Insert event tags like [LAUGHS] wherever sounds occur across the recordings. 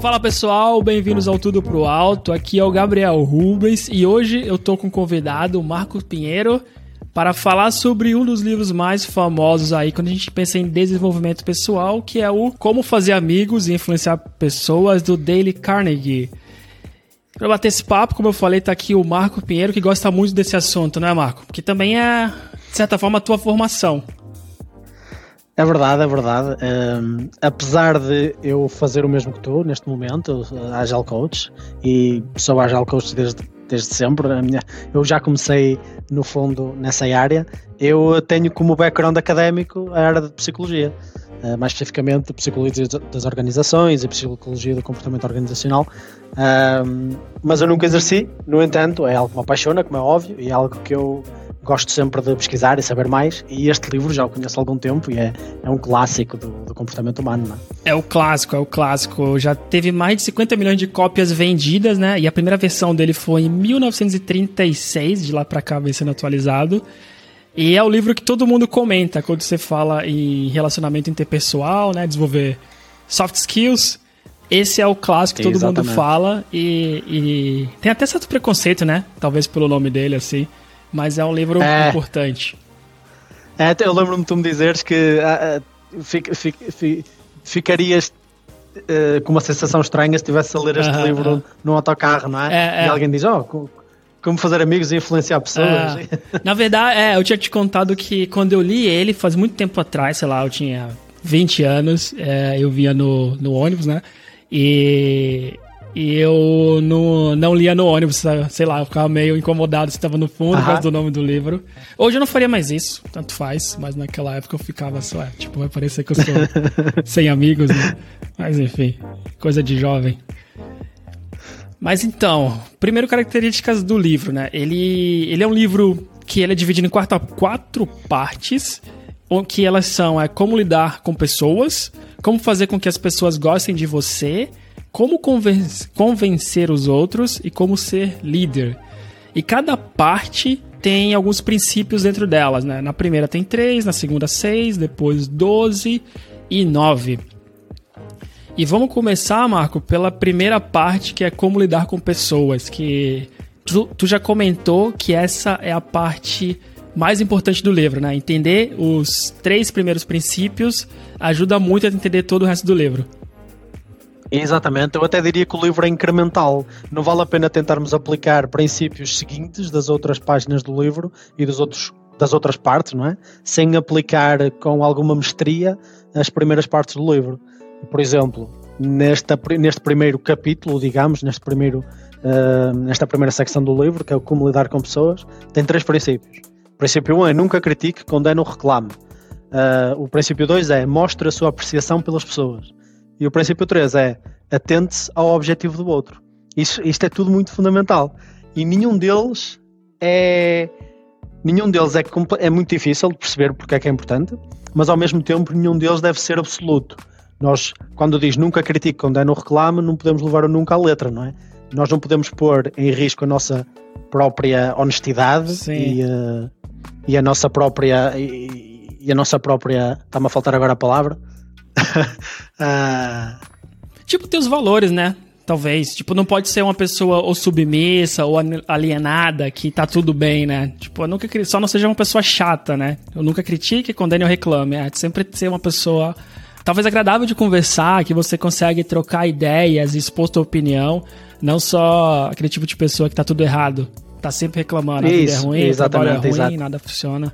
Fala pessoal, bem-vindos ao Tudo Pro Alto. Aqui é o Gabriel Rubens e hoje eu tô com o convidado Marcos Pinheiro para falar sobre um dos livros mais famosos aí quando a gente pensa em desenvolvimento pessoal, que é o Como Fazer Amigos e Influenciar Pessoas do Dale Carnegie. Para bater esse papo, como eu falei, tá aqui o Marco Pinheiro, que gosta muito desse assunto, né, Marco? Porque também é, de certa forma, a tua formação. É verdade, é verdade. Um, apesar de eu fazer o mesmo que tu neste momento, Agile Coach, e sou Agile Coach desde, desde sempre, minha, eu já comecei no fundo nessa área. Eu tenho como background académico a área de psicologia, uh, mais especificamente psicologia das organizações e psicologia do comportamento organizacional. Mas eu nunca exerci, no entanto, é algo que me apaixona, como é óbvio, e é algo que eu gosto sempre de pesquisar e saber mais, e este livro já o conheço há algum tempo e é, é um clássico do, do comportamento humano. Não é? é o clássico, é o clássico. Já teve mais de 50 milhões de cópias vendidas, né? E a primeira versão dele foi em 1936, de lá para cá vem sendo atualizado. E é o livro que todo mundo comenta quando você fala em relacionamento interpessoal, né? Desenvolver soft skills. Esse é o clássico que todo Exatamente. mundo fala e, e, tem até certo preconceito, né? Talvez pelo nome dele, assim mas é um livro é. importante. É, eu lembro-me de tu me dizeres que uh, fic, fic, fic, ficarias uh, com uma sensação estranha se estivesse a ler este uh -huh, livro num autocarro, não é? é, é. E alguém diz, oh, como fazer amigos e influenciar pessoas. Na verdade, é, eu tinha te contado que quando eu li ele, faz muito tempo atrás, sei lá, eu tinha 20 anos, é, eu via no, no ônibus, né? E e eu não, não lia no ônibus, sei lá, eu ficava meio incomodado se estava no fundo por causa do nome do livro. Hoje eu não faria mais isso, tanto faz, mas naquela época eu ficava só, tipo, vai parecer que eu sou [LAUGHS] sem amigos, né? Mas enfim, coisa de jovem. Mas então, primeiro características do livro, né? Ele, ele é um livro que ele é dividido em quatro, quatro partes, que elas são é como lidar com pessoas, como fazer com que as pessoas gostem de você, como convencer os outros e como ser líder. E cada parte tem alguns princípios dentro delas, né? Na primeira tem três, na segunda seis, depois doze e nove. E vamos começar, Marco, pela primeira parte que é como lidar com pessoas, que tu, tu já comentou que essa é a parte mais importante do livro, né? Entender os três primeiros princípios ajuda muito a entender todo o resto do livro. Exatamente, eu até diria que o livro é incremental. Não vale a pena tentarmos aplicar princípios seguintes das outras páginas do livro e dos outros, das outras partes, não é? Sem aplicar com alguma mestria as primeiras partes do livro. Por exemplo, nesta, neste primeiro capítulo, digamos, neste primeiro, uh, nesta primeira secção do livro, que é o Como Lidar com Pessoas, tem três princípios. O princípio 1 um é nunca critique, condene ou reclame. Uh, o princípio 2 é mostre a sua apreciação pelas pessoas. E o princípio 3 é atente-se ao objetivo do outro. Isso, isto é tudo muito fundamental. E nenhum deles é. Nenhum deles é, é muito difícil de perceber porque é que é importante, mas ao mesmo tempo nenhum deles deve ser absoluto. Nós, quando diz nunca critique, quando é no reclame, não podemos levar o nunca à letra, não é? Nós não podemos pôr em risco a nossa própria honestidade e, uh, e, a nossa própria e, e a nossa própria está-me a faltar agora a palavra [LAUGHS] ah. Tipo, tem os valores, né? Talvez. Tipo, não pode ser uma pessoa ou submissa ou alienada que tá tudo bem, né? Tipo, eu nunca só não seja uma pessoa chata, né? Eu nunca critique, condene ou reclame. É sempre ser uma pessoa talvez agradável de conversar, que você consegue trocar ideias e expor sua opinião, não só aquele tipo de pessoa que tá tudo errado. Tá sempre reclamando, a vida é ruim, o trabalho é ruim, exato. nada funciona.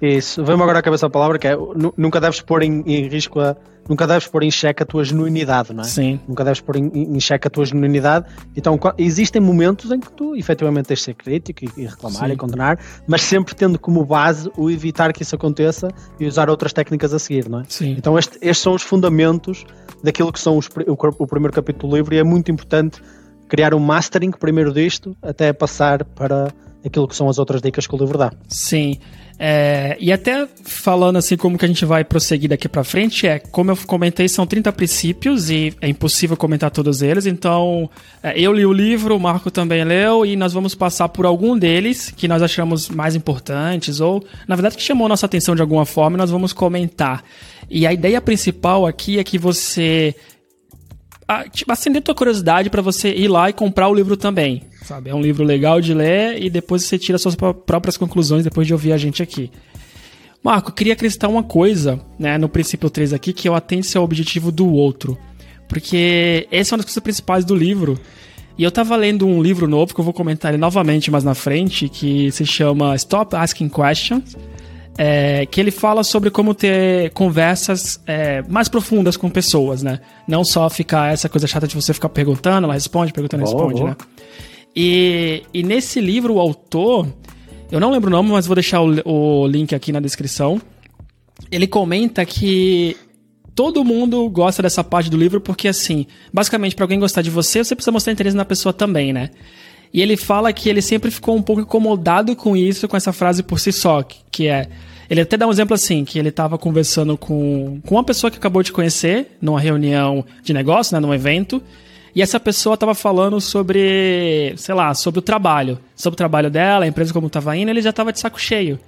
Isso, vem-me agora à cabeça a palavra que é nunca deves pôr em, em, risco a. Nunca deves pôr em xeque a tua genuinidade, não é? Sim. Nunca deves pôr em, em xeque a tua genuinidade. Então, existem momentos em que tu efetivamente tens de ser crítico e, e reclamar Sim. e condenar, mas sempre tendo como base o evitar que isso aconteça e usar outras técnicas a seguir, não é? Sim. Então, este, estes são os fundamentos daquilo que são os, o, o primeiro capítulo do livro e é muito importante criar um mastering primeiro disto até passar para aquilo que são as outras dicas que o livro dá. Sim. É, e até falando assim como que a gente vai prosseguir daqui para frente, é como eu comentei, são 30 princípios e é impossível comentar todos eles, então é, eu li o livro, o Marco também leu e nós vamos passar por algum deles que nós achamos mais importantes ou, na verdade, que chamou nossa atenção de alguma forma e nós vamos comentar. E a ideia principal aqui é que você tipo, acender tua curiosidade para você ir lá e comprar o livro também, sabe? É um livro legal de ler e depois você tira suas próprias conclusões depois de ouvir a gente aqui. Marco, eu queria acrescentar uma coisa, né, no princípio 3 aqui, que eu atente ao objetivo do outro. Porque essa é uma das coisas principais do livro. E eu tava lendo um livro novo, que eu vou comentar ele novamente mais na frente, que se chama Stop Asking Questions é, que ele fala sobre como ter conversas é, mais profundas com pessoas, né? Não só ficar essa coisa chata de você ficar perguntando, ela responde, perguntando, boa, responde, né? E, e nesse livro, o autor, eu não lembro o nome, mas vou deixar o, o link aqui na descrição. Ele comenta que todo mundo gosta dessa parte do livro porque, assim, basicamente, para alguém gostar de você, você precisa mostrar interesse na pessoa também, né? E ele fala que ele sempre ficou um pouco incomodado com isso, com essa frase por si só, que é. Ele até dá um exemplo assim, que ele estava conversando com, com uma pessoa que acabou de conhecer, numa reunião de negócio, né, num evento, e essa pessoa estava falando sobre, sei lá, sobre o trabalho, sobre o trabalho dela, a empresa como estava indo, ele já estava de saco cheio.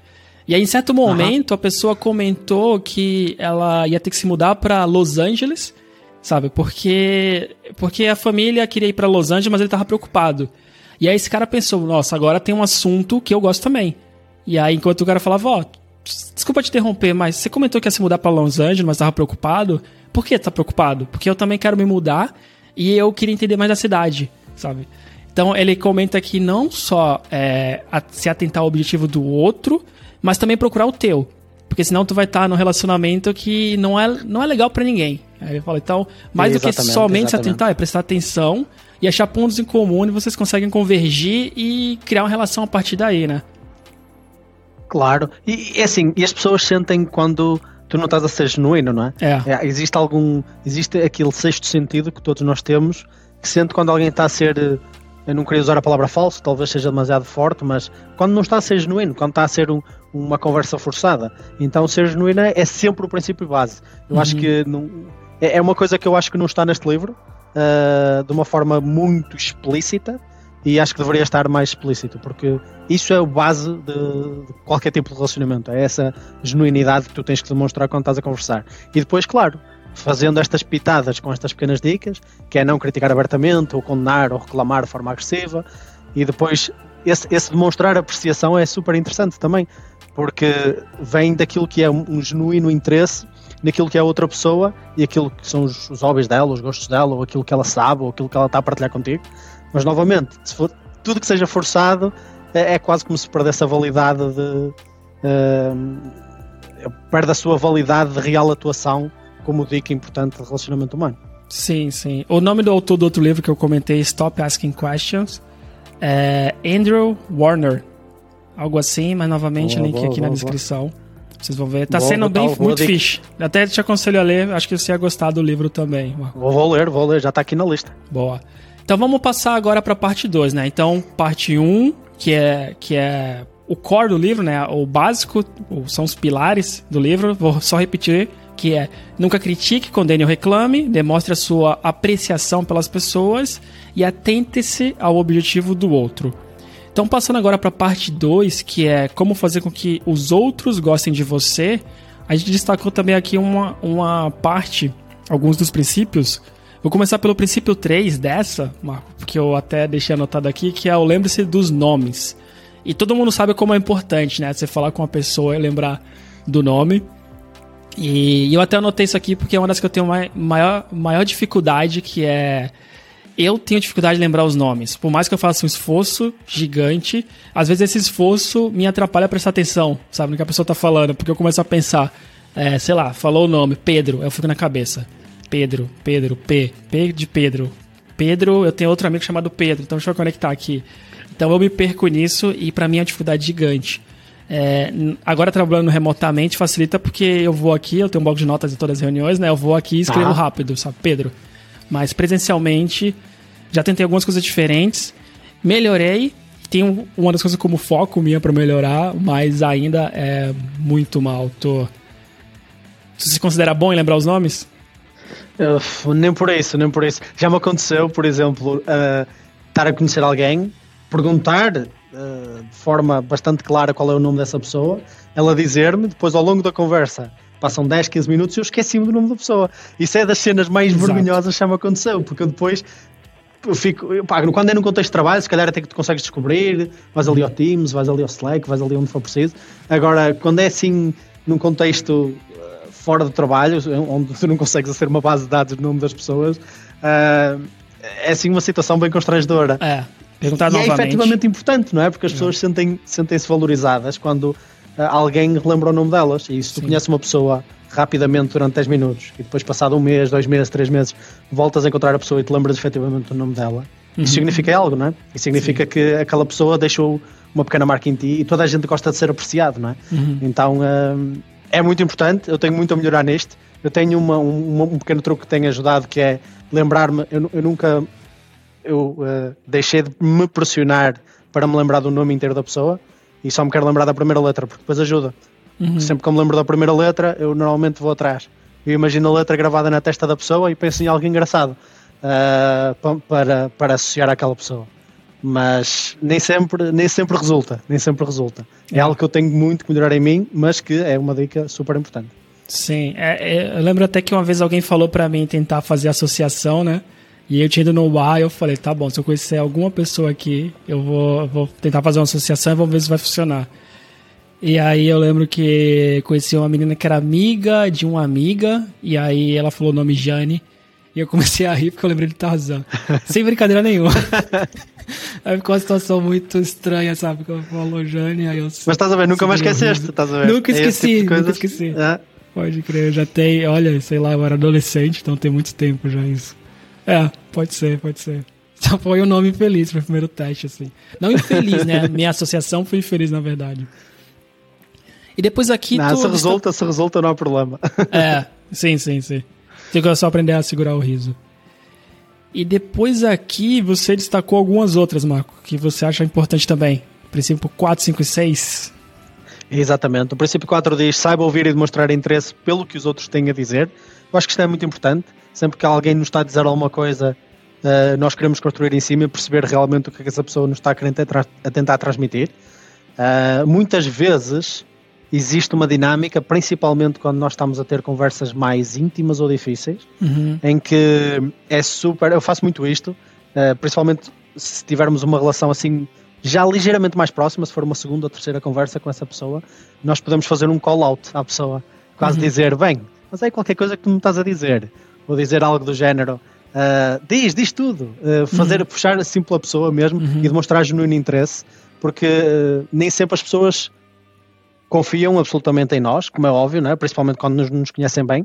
E aí, em certo momento, uhum. a pessoa comentou que ela ia ter que se mudar para Los Angeles, sabe? Porque porque a família queria ir para Los Angeles, mas ele estava preocupado. E aí esse cara pensou, nossa, agora tem um assunto que eu gosto também. E aí, enquanto o cara falava, ó, oh, desculpa te interromper, mas você comentou que ia se mudar para Los Angeles, mas estava preocupado. Por que tá preocupado? Porque eu também quero me mudar e eu queria entender mais da cidade, sabe? Então ele comenta que não só é, se atentar ao objetivo do outro, mas também procurar o teu. Porque senão tu vai estar tá num relacionamento que não é, não é legal para ninguém. Aí ele fala, então, mais do que somente exatamente. se atentar, é prestar atenção e achar pontos em comum e vocês conseguem convergir e criar uma relação a partir daí, né? Claro. E, assim, e as pessoas sentem quando tu não estás a ser genuíno, não é? é? é? existe algum. Existe aquele sexto sentido que todos nós temos que sente quando alguém está a ser. Eu não queria usar a palavra falso, talvez seja demasiado forte, mas quando não está a ser genuíno, quando está a ser um, uma conversa forçada. Então, ser genuíno é, é sempre o princípio base. Eu uhum. acho que não, é, é uma coisa que eu acho que não está neste livro uh, de uma forma muito explícita e acho que deveria estar mais explícito, porque isso é o base de, de, qualquer tipo de relacionamento, é essa genuinidade que tu tens que demonstrar quando estás a conversar. E depois, claro, fazendo estas pitadas com estas pequenas dicas, que é não criticar abertamente, ou condenar, ou reclamar de forma agressiva, e depois esse, esse demonstrar apreciação é super interessante também, porque vem daquilo que é um, um genuíno interesse naquilo que é outra pessoa e aquilo que são os, os hobbies dela, os gostos dela, ou aquilo que ela sabe, ou aquilo que ela está a partilhar contigo. Mas novamente, se for tudo que seja forçado, é, é quase como se perdesse a validade de. Uh, perde a sua validade de real atuação como dica importante de relacionamento humano. Sim, sim. O nome do autor do outro livro que eu comentei, Stop Asking Questions, é Andrew Warner. Algo assim, mas novamente boa, link boa, aqui boa, na descrição. Vocês vão ver. Tá sendo bem muito fixe. Até te aconselho a ler, acho que você ia gostar do livro também. Vou, vou ler, vou ler, já tá aqui na lista. Boa. Então vamos passar agora para parte 2, né? Então, parte 1, um, que é que é o core do livro, né? O básico, são os pilares do livro. Vou só repetir que é nunca critique, condene ou reclame, demonstre a sua apreciação pelas pessoas e atente-se ao objetivo do outro. Então, passando agora para a parte 2, que é como fazer com que os outros gostem de você, a gente destacou também aqui uma, uma parte, alguns dos princípios. Vou começar pelo princípio 3 dessa, Marco, que eu até deixei anotado aqui, que é o lembre-se dos nomes. E todo mundo sabe como é importante, né? Você falar com uma pessoa e lembrar do nome. E eu até anotei isso aqui porque é uma das que eu tenho maior, maior dificuldade, que é eu tenho dificuldade de lembrar os nomes. Por mais que eu faça um esforço gigante, às vezes esse esforço me atrapalha a prestar atenção, sabe, no que a pessoa tá falando, porque eu começo a pensar, é, sei lá, falou o nome, Pedro, eu fico na cabeça. Pedro, Pedro, P, P de Pedro. Pedro, eu tenho outro amigo chamado Pedro, então deixa eu conectar aqui. Então eu me perco nisso e para mim é uma dificuldade gigante. É, agora trabalhando remotamente facilita porque eu vou aqui, eu tenho um bloco de notas em todas as reuniões, né? Eu vou aqui e escrevo ah. rápido, sabe? Pedro. Mas presencialmente já tentei algumas coisas diferentes, melhorei. Tenho uma das coisas como foco minha para melhorar, mas ainda é muito mal. Tô... Você se considera bom em lembrar os nomes? Uh, nem por isso, nem por isso. Já me aconteceu, por exemplo, uh, estar a conhecer alguém, perguntar uh, de forma bastante clara qual é o nome dessa pessoa, ela dizer-me, depois ao longo da conversa, passam 10, 15 minutos e eu esqueci-me do nome da pessoa. Isso é das cenas mais Exato. vergonhosas que já me aconteceu, porque eu depois eu fico, eu, pá, quando é num contexto de trabalho, se calhar até que tu consegues descobrir, vais ali ao Teams, vais ali ao Slack, vais ali onde for preciso. Agora, quando é assim, num contexto fora do trabalho, onde tu não consegues aceder uma base de dados do nome das pessoas, uh, é assim uma situação bem constrangedora. É, perguntar e novamente. é efetivamente importante, não é? Porque as pessoas sentem, sentem-se valorizadas quando uh, alguém relembra o nome delas. E se tu Sim. conheces uma pessoa rapidamente durante 10 minutos e depois, passado um mês, dois meses, três meses, voltas a encontrar a pessoa e te lembras efetivamente do nome dela, Uhum. isso significa algo, não é? Isso significa que aquela pessoa deixou uma pequena marca em ti e toda a gente gosta de ser apreciado, não é? Uhum. Então um, é muito importante, eu tenho muito a melhorar nisto. Eu tenho uma, um, um pequeno truque que tem ajudado que é lembrar-me, eu, eu nunca eu uh, deixei de me pressionar para me lembrar do nome inteiro da pessoa e só me quero lembrar da primeira letra, porque depois ajuda. Uhum. Sempre que eu me lembro da primeira letra, eu normalmente vou atrás. Eu imagino a letra gravada na testa da pessoa e penso em algo engraçado uh, pa- para, para associar àquela pessoa. Mas nem sempre, nem sempre resulta, nem sempre resulta. É É. algo que eu tenho muito que melhorar em mim, mas que é uma dica super importante. Sim, é- é, eu lembro até que uma vez alguém falou pra mim tentar fazer associação, né? E eu tinha ido no bar e eu falei, tá bom, se eu conhecer alguma pessoa aqui, eu vou, eu vou tentar fazer uma associação e vamos ver se vai funcionar. E aí eu lembro que conheci uma menina que era amiga de uma amiga, e aí ela falou o nome Jane, e eu comecei a rir porque eu lembrei de Tarzan. [LAUGHS] Sem brincadeira nenhuma. [LAUGHS] aí ficou uma situação muito estranha, sabe? Que eu falou Jane, aí eu... Mas estás a ver, nunca mais o esqueceste, estás a ver? Nunca É esqueci, tipo nunca esqueci. É. Pode crer, eu já tem, olha, sei lá, eu era adolescente, então tem muito tempo já isso. É, pode ser, pode ser. Só foi um nome infeliz pro primeiro teste, assim. Não infeliz, né? Minha associação foi infeliz, na verdade. E depois aqui Não, tu... se resulta, se resulta, não há problema. É, sim, sim, sim. Tem que só aprender a segurar o riso. E depois aqui você destacou algumas outras, Marco, que você acha importante também. Princípio 4, 5 e 6. Exatamente. O princípio 4 diz: saiba ouvir e demonstrar interesse pelo que os outros têm a dizer. Eu acho que isto é muito importante. Sempre que alguém nos está a dizer alguma coisa, eh, nós queremos construir em cima e perceber realmente o que é que essa pessoa nos está a, tentar transmitir. Eh, muitas vezes existe uma dinâmica, principalmente quando nós estamos a ter conversas mais íntimas ou difíceis, Uhum. em que é super. Eu faço muito isto, eh, principalmente se tivermos uma relação assim já ligeiramente mais próxima, se for uma segunda ou terceira conversa com essa pessoa, nós podemos fazer um call-out à pessoa, quase Uhum. dizer: bem, mas é qualquer coisa que tu me estás a dizer, ou dizer algo do género. ah, diz, diz tudo, Ah, fazer, puxar assim pela pessoa mesmo Uhum. e demonstrar genuíno interesse, porque ah, nem sempre as pessoas confiam absolutamente em nós, como é óbvio, não é? principalmente quando nos, nos conhecem bem.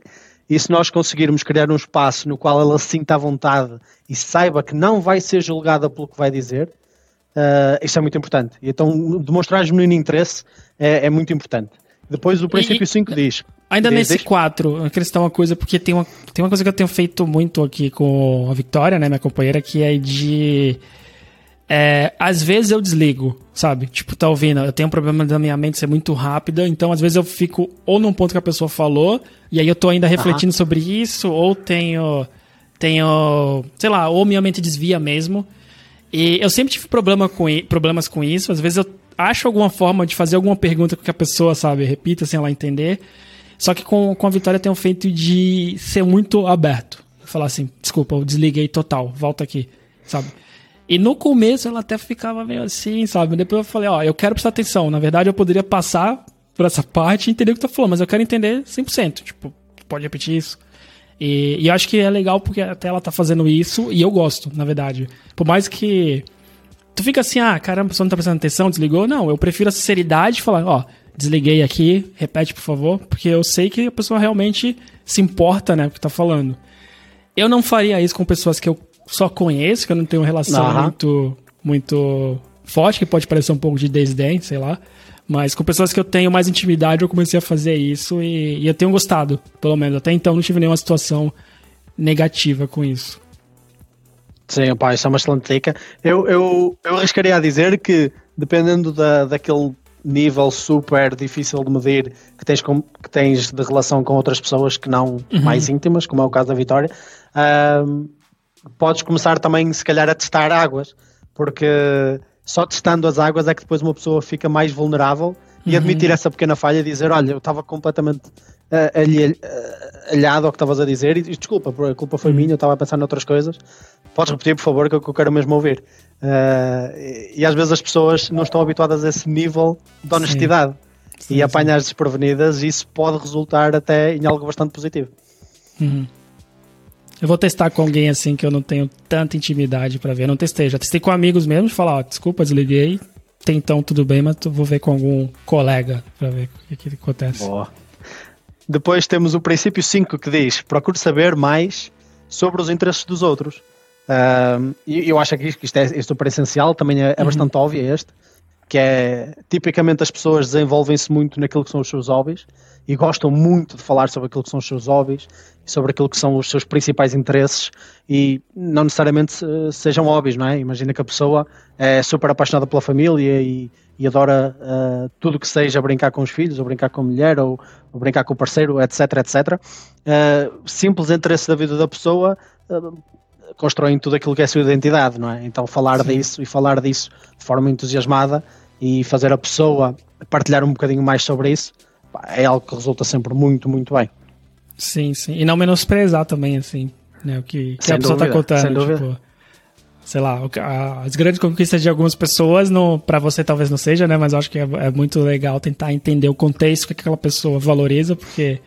E se nós conseguirmos criar um espaço no qual ela se sinta à vontade e saiba que não vai ser julgada pelo que vai dizer, uh, isto é muito importante. E então, demonstrar genuíno interesse é, é muito importante. Depois, o princípio E- 5 diz: Ainda Diz, nesse diz. 4,4, acrescentar uma coisa, porque tem uma, tem uma coisa que eu tenho feito muito aqui com a Victoria, né, minha companheira, que é de. É, às vezes eu desligo, sabe? Tipo, tá ouvindo? Eu tenho um problema da minha mente ser muito rápida, então às vezes eu fico ou num ponto que a pessoa falou, e aí eu tô ainda refletindo sobre isso, ou tenho. Tenho. Sei lá, ou minha mente desvia mesmo. E eu sempre tive problema com, problemas com isso. Às vezes eu acho alguma forma de fazer alguma pergunta que a pessoa, sabe, repita sem ela entender. Só que com, com a Vitória eu tenho feito de ser muito aberto. Falar assim, desculpa, eu desliguei total, volta aqui, sabe? E no começo ela até ficava meio assim, sabe? Depois eu falei, ó, eu quero prestar atenção. Na verdade eu poderia passar por essa parte e entender o que tu falando, mas eu quero entender 100%. Tipo, pode repetir isso? E, e eu acho que é legal porque até ela tá fazendo isso e eu gosto, na verdade. Por mais que tu fica assim, ah, caramba, a pessoa não tá prestando atenção, desligou. Não, eu prefiro a sinceridade de falar, ó, desliguei aqui, repete, por favor, porque eu sei que a pessoa realmente se importa, né, com o que tá falando. Eu não faria isso com pessoas que eu só conheço, que eu não tenho uma relação Aham. muito, muito forte, que pode parecer um pouco de desdém, sei lá. Mas com pessoas que eu tenho mais intimidade, eu comecei a fazer isso e, e eu tenho gostado, pelo menos. Até então não tive nenhuma situação negativa com isso. Sim, pá, isso é uma excelente dica. Eu, eu, eu arriscaria a dizer que, dependendo da, daquele nível super difícil de medir que tens, com, que tens de relação com outras pessoas que não mais íntimas, como é o caso da Vitória, ahm, podes começar também, se calhar, a testar águas, porque só testando as águas é que depois uma pessoa fica mais vulnerável e admitir essa pequena falha e dizer: Olha, eu estava completamente alhado ao que estavas a dizer, e desculpa, a culpa foi minha, eu estava a pensar noutras coisas. Podes repetir, por favor, que eu quero mesmo ouvir. Uh, e às vezes as pessoas não estão habituadas a esse nível de honestidade sim. e apanhar desprevenidas, e isso pode resultar até em algo bastante positivo. Uhum. Eu vou testar com alguém assim que eu não tenho tanta intimidade para ver. Eu não testei, já testei com amigos mesmo, de falar, ó, desculpa, desliguei. Tem então tudo bem, mas vou ver com algum colega para ver o que, que acontece. Boa. Depois temos o princípio 5 que diz: procure saber mais sobre os interesses dos outros. Uh, eu acho que isto é, é super essencial, também é, é uhum. bastante óbvio este, que é tipicamente as pessoas desenvolvem-se muito naquilo que são os seus hobbies e gostam muito de falar sobre aquilo que são os seus hobbies e sobre aquilo que são os seus principais interesses e não necessariamente sejam hobbies, não é? Imagina que a pessoa é super apaixonada pela família e, e adora uh, tudo que seja brincar com os filhos, ou brincar com a mulher, ou, ou brincar com o parceiro, etc, etc. Uh, simples interesse da vida da pessoa uh, constroem tudo aquilo que é a sua identidade, não é? Então falar Sim. disso e falar disso de forma entusiasmada e fazer a pessoa partilhar um bocadinho mais sobre isso é algo que resulta sempre muito, muito bem. Sim, sim. E não menosprezar também, assim, né? O que, que a pessoa está contando. Sem dúvida. Tipo, sei lá, as grandes conquistas de algumas pessoas, para você talvez não seja, né? Mas eu acho que é, é, muito legal tentar entender o contexto que aquela pessoa valoriza, porque,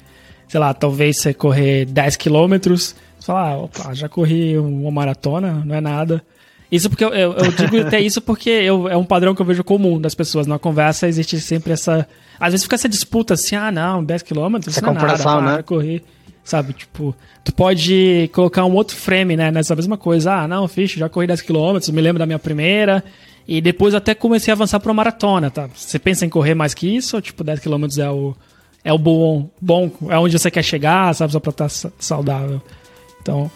sei lá, talvez você correr 10 quilômetros, você fala, ah, opa, já corri uma maratona, não é nada. Isso porque eu, eu, eu digo [LAUGHS] até isso porque eu, é um padrão que eu vejo comum das pessoas. Na conversa existe sempre essa. Às vezes fica essa disputa assim, ah, não, 10 km, isso não é nada, né? correr. Sabe, tipo, tu pode colocar um outro frame, né, nessa mesma coisa. Ah, não, fixe, já corri 10 km, me lembro da minha primeira. E depois até comecei a avançar para uma maratona, tá? Você pensa em correr mais que isso ou tipo 10 km é o é o bom, bom, é onde você quer chegar, sabe, só para estar tá saudável. Então,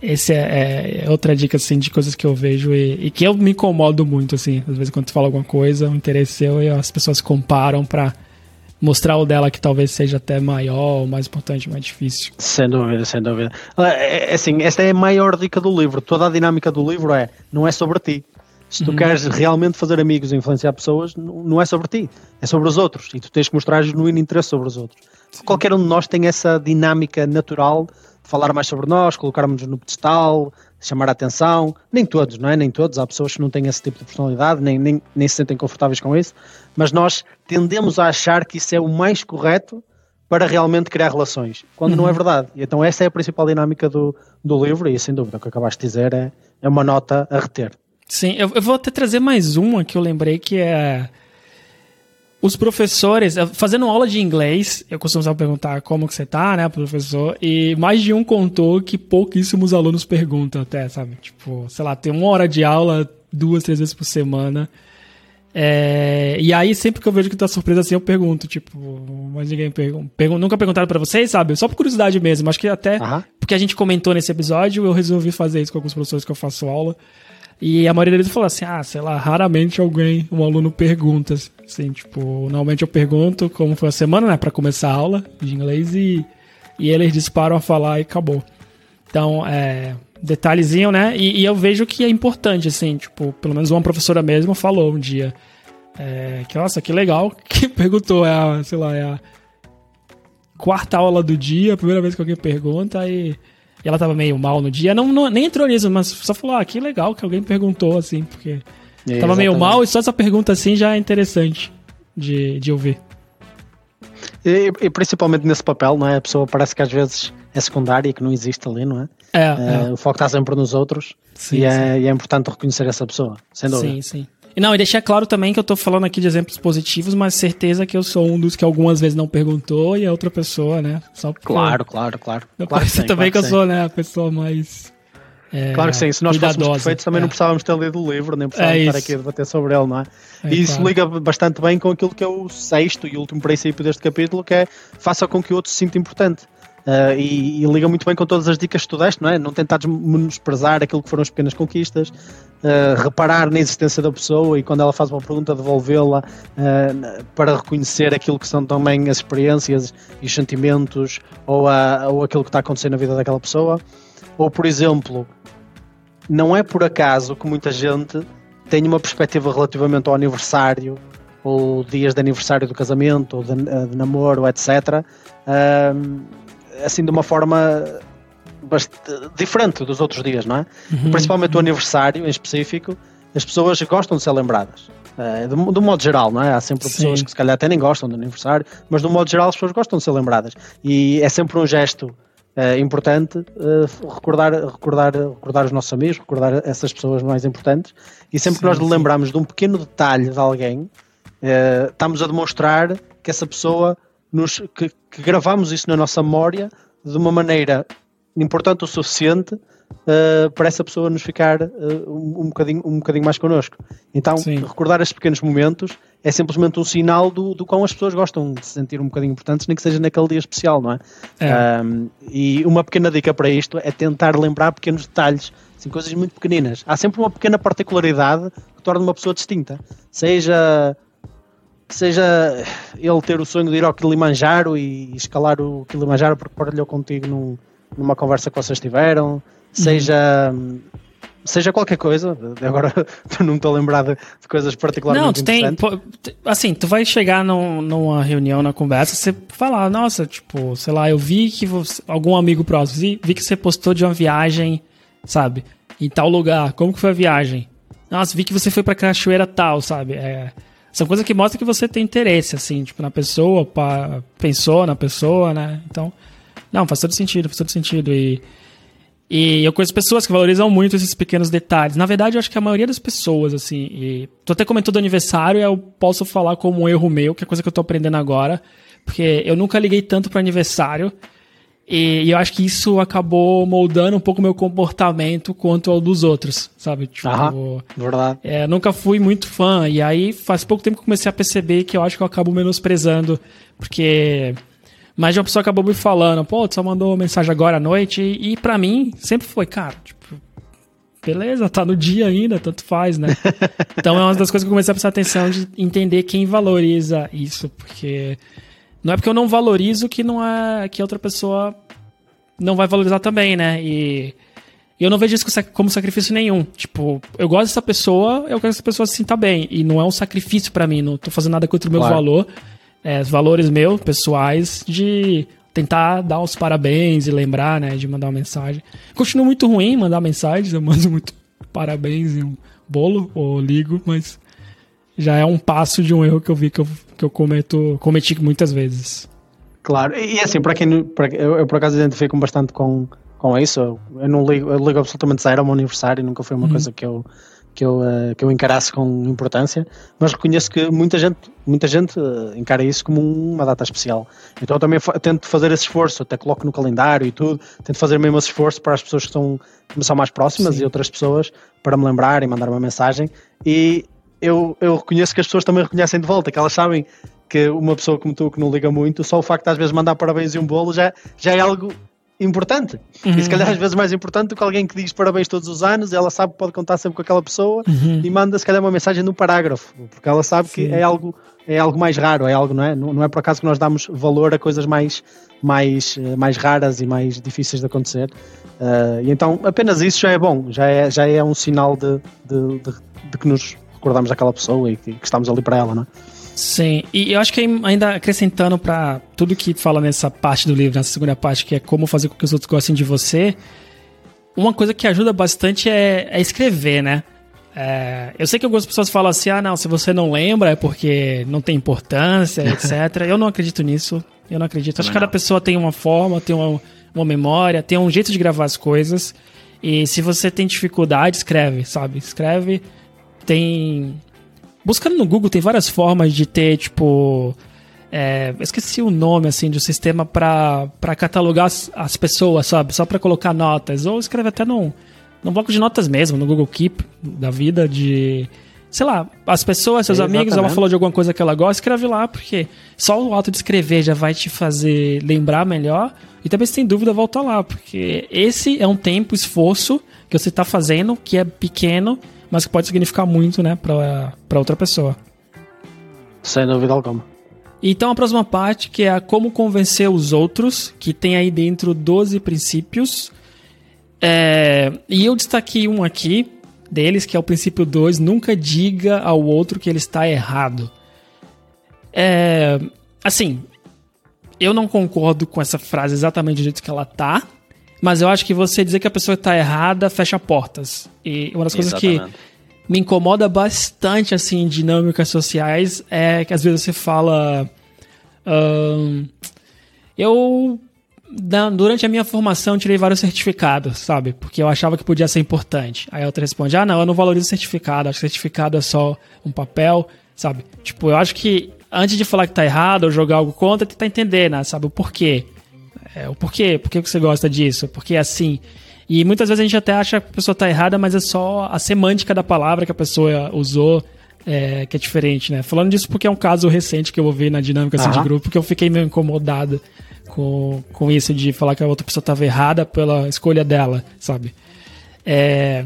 esse é, é, é, outra dica, assim, de coisas que eu vejo e, e, que eu me incomodo muito, assim. Às vezes quando tu fala alguma coisa, um interesse seu e as pessoas comparam para mostrar o dela que talvez seja até maior, mais importante, mais difícil. Sem dúvida, sem dúvida. É, é, assim, esta é a maior dica do livro. Toda a dinâmica do livro é, não é sobre ti. Se tu uhum. queres realmente fazer amigos e influenciar pessoas, não é sobre ti, é sobre os outros. E tu tens que mostrar genuíno interesse sobre os outros. Sim. Qualquer um de nós tem essa dinâmica natural falar mais sobre nós, colocarmos no pedestal, chamar a atenção. Nem todos, não é? Nem todos. Há pessoas que não têm esse tipo de personalidade, nem, nem, nem se sentem confortáveis com isso. Mas nós tendemos a achar que isso é o mais correto para realmente criar relações, quando uhum. não é uhum. verdade. Então essa é a principal dinâmica do, do livro e sem dúvida o que acabaste de dizer é, é uma nota a reter. Sim, eu, eu vou até trazer mais uma que eu lembrei que é os professores, eh, fazendo aula de inglês, eu costumo perguntar como que você tá, né, professor, e mais de um contou que pouquíssimos alunos perguntam até, sabe? Tipo, sei lá, tem uma hora de aula duas, três vezes por semana. É, e aí, sempre que eu vejo que tá surpresa assim, eu pergunto, tipo, mas ninguém pergunta. Pergun nunca perguntaram para vocês, sabe? Só por curiosidade mesmo. Acho que até porque a gente comentou nesse episódio, eu resolvi fazer isso com alguns professores que eu faço aula. E a maioria deles falou assim: ah, sei lá, raramente alguém, um aluno pergunta. Assim, tipo, normalmente eu pergunto como foi a semana, né, para começar a aula de inglês e, e eles disparam a falar e acabou. Então, é. Detalhezinho, né? E, e, eu vejo que é importante, assim, tipo, pelo menos uma professora mesmo falou um dia. É, que, nossa, que legal, [LAUGHS] que perguntou, é a, sei lá, é a quarta aula do dia, a primeira vez que alguém pergunta, e e ela tava meio mal no dia. Não, não nem entrou nisso, mas só falou: ah, que legal que alguém perguntou, assim, porque é, tava meio mal e só essa pergunta assim já é interessante de, de ouvir. E, e, principalmente nesse papel, não é? A pessoa parece que às vezes é secundária e que não existe ali, não é? É, é. é. O foco está sempre nos outros sim, e, é, e, é, importante reconhecer essa pessoa, sem dúvida. Sim, sim. E não, e deixar claro também que eu tô falando aqui de exemplos positivos, mas certeza que eu sou um dos que algumas vezes não perguntou e a outra pessoa, né? Só claro, claro, claro. Eu claro sim, também claro que, eu sou, né, a pessoa mais. É, claro que sim, se nós fôssemos perfeitos também é. não precisávamos ter lido o livro, nem precisávamos é estar aqui a debater sobre ele, não é? é e isso claro. liga bastante bem com aquilo que é o sexto e último princípio deste capítulo, que é faça com que o outro se sinta importante. Uh, e, e, liga muito bem com todas as dicas que tu deste, não é? Não tentares menosprezar aquilo que foram as pequenas conquistas, uh, reparar na existência da pessoa e quando ela faz uma pergunta, devolvê-la uh, para reconhecer aquilo que são também as experiências e os sentimentos ou, a, ou aquilo que está acontecendo na vida daquela pessoa. Ou, por exemplo, não é por acaso que muita gente tem uma perspectiva relativamente ao aniversário ou dias de aniversário do casamento, ou de, de namoro, etc. assim, de uma forma diferente dos outros dias, não é? Uhum. Principalmente o aniversário em específico, as pessoas gostam de ser lembradas. Uh, do, do, modo geral, não é? Há sempre Sim. pessoas que se calhar até nem gostam do aniversário, mas do modo geral as pessoas gostam de ser lembradas. E é sempre um gesto é importante uh, recordar, recordar, recordar os nossos amigos, recordar essas pessoas mais importantes. E sempre sim, que nós lembramos de um pequeno detalhe de alguém, estamos a demonstrar que essa pessoa nos, que, que gravamos isso na nossa memória de uma maneira importante o suficiente uh, para essa pessoa nos ficar uh, um, um, bocadinho, um bocadinho mais connosco. Então, Sim. recordar estes pequenos momentos é simplesmente um sinal do, do quão as pessoas gostam de se sentir um bocadinho importantes, nem que seja naquele dia especial, não é? é. Um, e uma pequena dica para isto é tentar lembrar pequenos detalhes, assim, coisas muito pequeninas. Há sempre uma pequena particularidade que torna uma pessoa distinta. Seja seja ele ter o sonho de ir ao Kilimanjaro e escalar o Kilimanjaro porque partilhou contigo num, numa conversa que vocês tiveram, seja. Uhum. Seja qualquer coisa, agora [LAUGHS] não estou a lembrar de, de, coisas particularmente Não, tu tem. Assim, tu vai chegar num, numa reunião, na conversa, você falar, nossa, tipo, sei lá, eu vi que você, algum amigo próximo, vi, vi que você postou de uma viagem, sabe, em tal lugar, como que foi a viagem? Nossa, vi que você foi pra cachoeira tal, sabe? É, são coisas que mostram que você tem interesse, assim, tipo, na pessoa, pra, pensou na pessoa, né? Então, não, faz todo sentido, faz todo sentido. E e eu conheço pessoas que valorizam muito esses pequenos detalhes. Na verdade, eu acho que a maioria das pessoas, assim. E até comentou do aniversário, eu posso falar como um erro meu, que é coisa que eu tô aprendendo agora. Porque eu nunca liguei tanto para aniversário. E, e, eu acho que isso acabou moldando um pouco o meu comportamento quanto ao dos outros, sabe? Tipo, Aham, verdade. É, nunca fui muito fã. E aí, faz pouco tempo que comecei a perceber que eu acho que eu acabo menosprezando. Porque mas uma pessoa acabou me falando, pô, tu só mandou mensagem agora à noite. E, e para mim, sempre foi, cara, tipo, beleza, tá no dia ainda, tanto faz, né? [LAUGHS] então é uma das coisas que eu comecei a prestar atenção de entender quem valoriza isso, porque não é porque eu não valorizo que não é que outra pessoa não vai valorizar também, né? E eu não vejo isso como sacrifício nenhum. Tipo, eu gosto dessa pessoa, eu quero que essa pessoa se sinta bem. E não é um sacrifício para mim, não tô fazendo nada contra o meu claro. valor é, valores meus, pessoais, de tentar dar os parabéns e lembrar, né, de mandar uma mensagem. Continuo muito ruim mandar mensagens, eu mando muito parabéns e um bolo, ou ligo, mas já é um passo de um erro que eu vi que eu, que eu cometo, cometi muitas vezes. Claro, e assim, para quem para, eu, eu por acaso identifico bastante com, com isso, eu não ligo, eu ligo absolutamente zero ao meu aniversário, nunca foi uma uhum. coisa que eu que eu, uh, que eu encarasse com importância, mas reconheço que muita gente, muita gente uh, encara isso como uma data especial. Então eu também tento fazer esse esforço, até coloco no calendário e tudo, tento fazer mesmo esse esforço para as pessoas que são, que são mais próximas Sim. e outras pessoas para me lembrar e mandar uma mensagem. E eu, eu reconheço que as pessoas também reconhecem de volta, que elas sabem que uma pessoa como tu que não liga muito, só o facto de às vezes mandar parabéns e um bolo já, já é algo importante. Uhum. E se calhar às vezes mais importante do que alguém que diz parabéns todos os anos, ela sabe que pode contar sempre com aquela pessoa uhum. e manda se calhar uma mensagem no parágrafo, porque ela sabe Sim. que é algo, é algo mais raro, é algo, não é? Não, não é por acaso que nós damos valor a coisas mais, mais, eh, mais raras e mais difíceis de acontecer. Uh, e então apenas isso já é bom, já é, já é um sinal de, de, de, de que nos recordamos daquela pessoa e que, que estamos ali para ela, não é? Sim, e eu acho que ainda acrescentando para tudo que fala nessa parte do livro, nessa segunda parte, que é como fazer com que os outros gostem de você, uma coisa que ajuda bastante é, é escrever, né? É, eu sei que algumas pessoas falam assim, ah, não, se você não lembra é porque não tem importância, [LAUGHS] etc. eu não acredito nisso, eu não acredito. Acho que cada pessoa tem uma forma, tem uma, uma memória, tem um jeito de gravar as coisas. E se você tem dificuldade, escreve, sabe? Escreve. Tem Buscando no Google tem várias formas de ter, tipo. É, esqueci o nome assim de um sistema para catalogar as, as, pessoas, sabe? Só para colocar notas. Ou escreve até num, num bloco de notas mesmo, no Google Keep da vida, de. Sei lá, as pessoas, seus é, amigos, ela falou de alguma coisa que ela gosta, escreve lá, porque só o ato de escrever já vai te fazer lembrar melhor. E também, se tem dúvida, volta lá, porque esse é um tempo, esforço que você está fazendo, que é pequeno mas que pode significar muito, né, para outra pessoa. Sem dúvida alguma. Então a próxima parte, que é a como convencer os outros, que tem aí dentro 12 princípios. É, e eu destaquei um aqui deles, que é o princípio 2, nunca diga ao outro que ele está errado. É, assim, eu não concordo com essa frase exatamente do jeito que ela tá, mas eu acho que você dizer que a pessoa tá errada fecha portas. E uma das coisas que me incomoda bastante, assim, em dinâmicas sociais é que às vezes você fala. eu. Durante a minha formação, tirei vários certificados, sabe? Porque eu achava que podia ser importante. Aí a outra responde: Ah, não, eu não valorizo certificado. Acho que certificado é só um papel, sabe? Tipo, eu acho que antes de falar que tá errado ou jogar algo contra, tentar entender, né? Sabe? O porquê. É, o porquê. Por que você gosta disso? Porque é assim. E muitas vezes a gente até acha que a pessoa está errada, mas é só a semântica da palavra que a pessoa usou é, que é diferente, né? Falando disso porque é um caso recente que eu ouvi na dinâmica assim, de grupo, que eu fiquei meio incomodado com, com isso de falar que a outra pessoa estava errada pela escolha dela, sabe? É,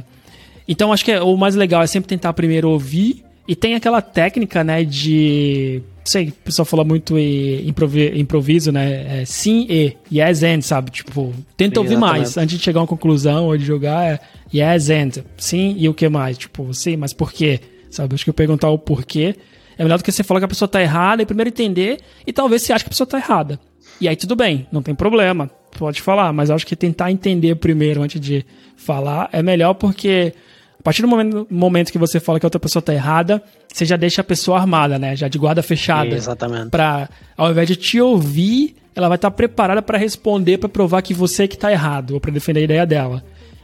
então acho que o mais legal é sempre tentar primeiro ouvir e tem aquela técnica, né, de sei, o pessoal fala muito em improviso, né? É sim e, yes and, sabe? Tipo, tenta sim, ouvir exatamente. mais antes de chegar a uma conclusão ou de jogar. É yes and, sim e o que mais? Tipo, sim, mas por quê? Sabe? Acho que eu perguntar o porquê é melhor do que você falar que a pessoa tá errada e primeiro entender e talvez você ache que a pessoa tá errada. E aí tudo bem, não tem problema, pode falar, mas acho que tentar entender primeiro antes de falar é melhor porque a partir do momento, momento que você fala que a outra pessoa tá errada, você já deixa a pessoa armada, né? Já de guarda fechada. Exatamente. Pra, ao invés de te ouvir, ela vai estar tá preparada para responder, para provar que você é que tá errado, ou para defender a ideia dela.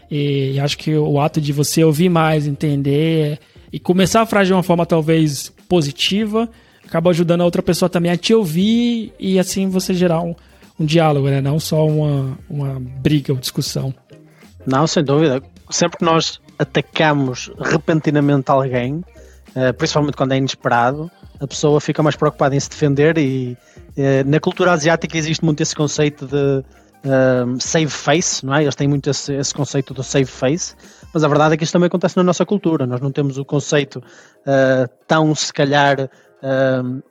E, e acho que o ato de você ouvir mais, entender e começar a frase de uma forma talvez positiva, acaba ajudando a outra pessoa também a te ouvir e assim você gerar um, um diálogo, né? Não só uma, uma briga ou discussão. Não, sem dúvida. Sempre que nós atacamos repentinamente alguém, uh, principalmente quando é inesperado, a pessoa fica mais preocupada em se defender e uh, na cultura asiática existe muito esse conceito de uh, save face, não é? Eles têm muito esse, esse, conceito do save face, mas a verdade é que isto também acontece na nossa cultura. Nós não temos o conceito tão, se calhar,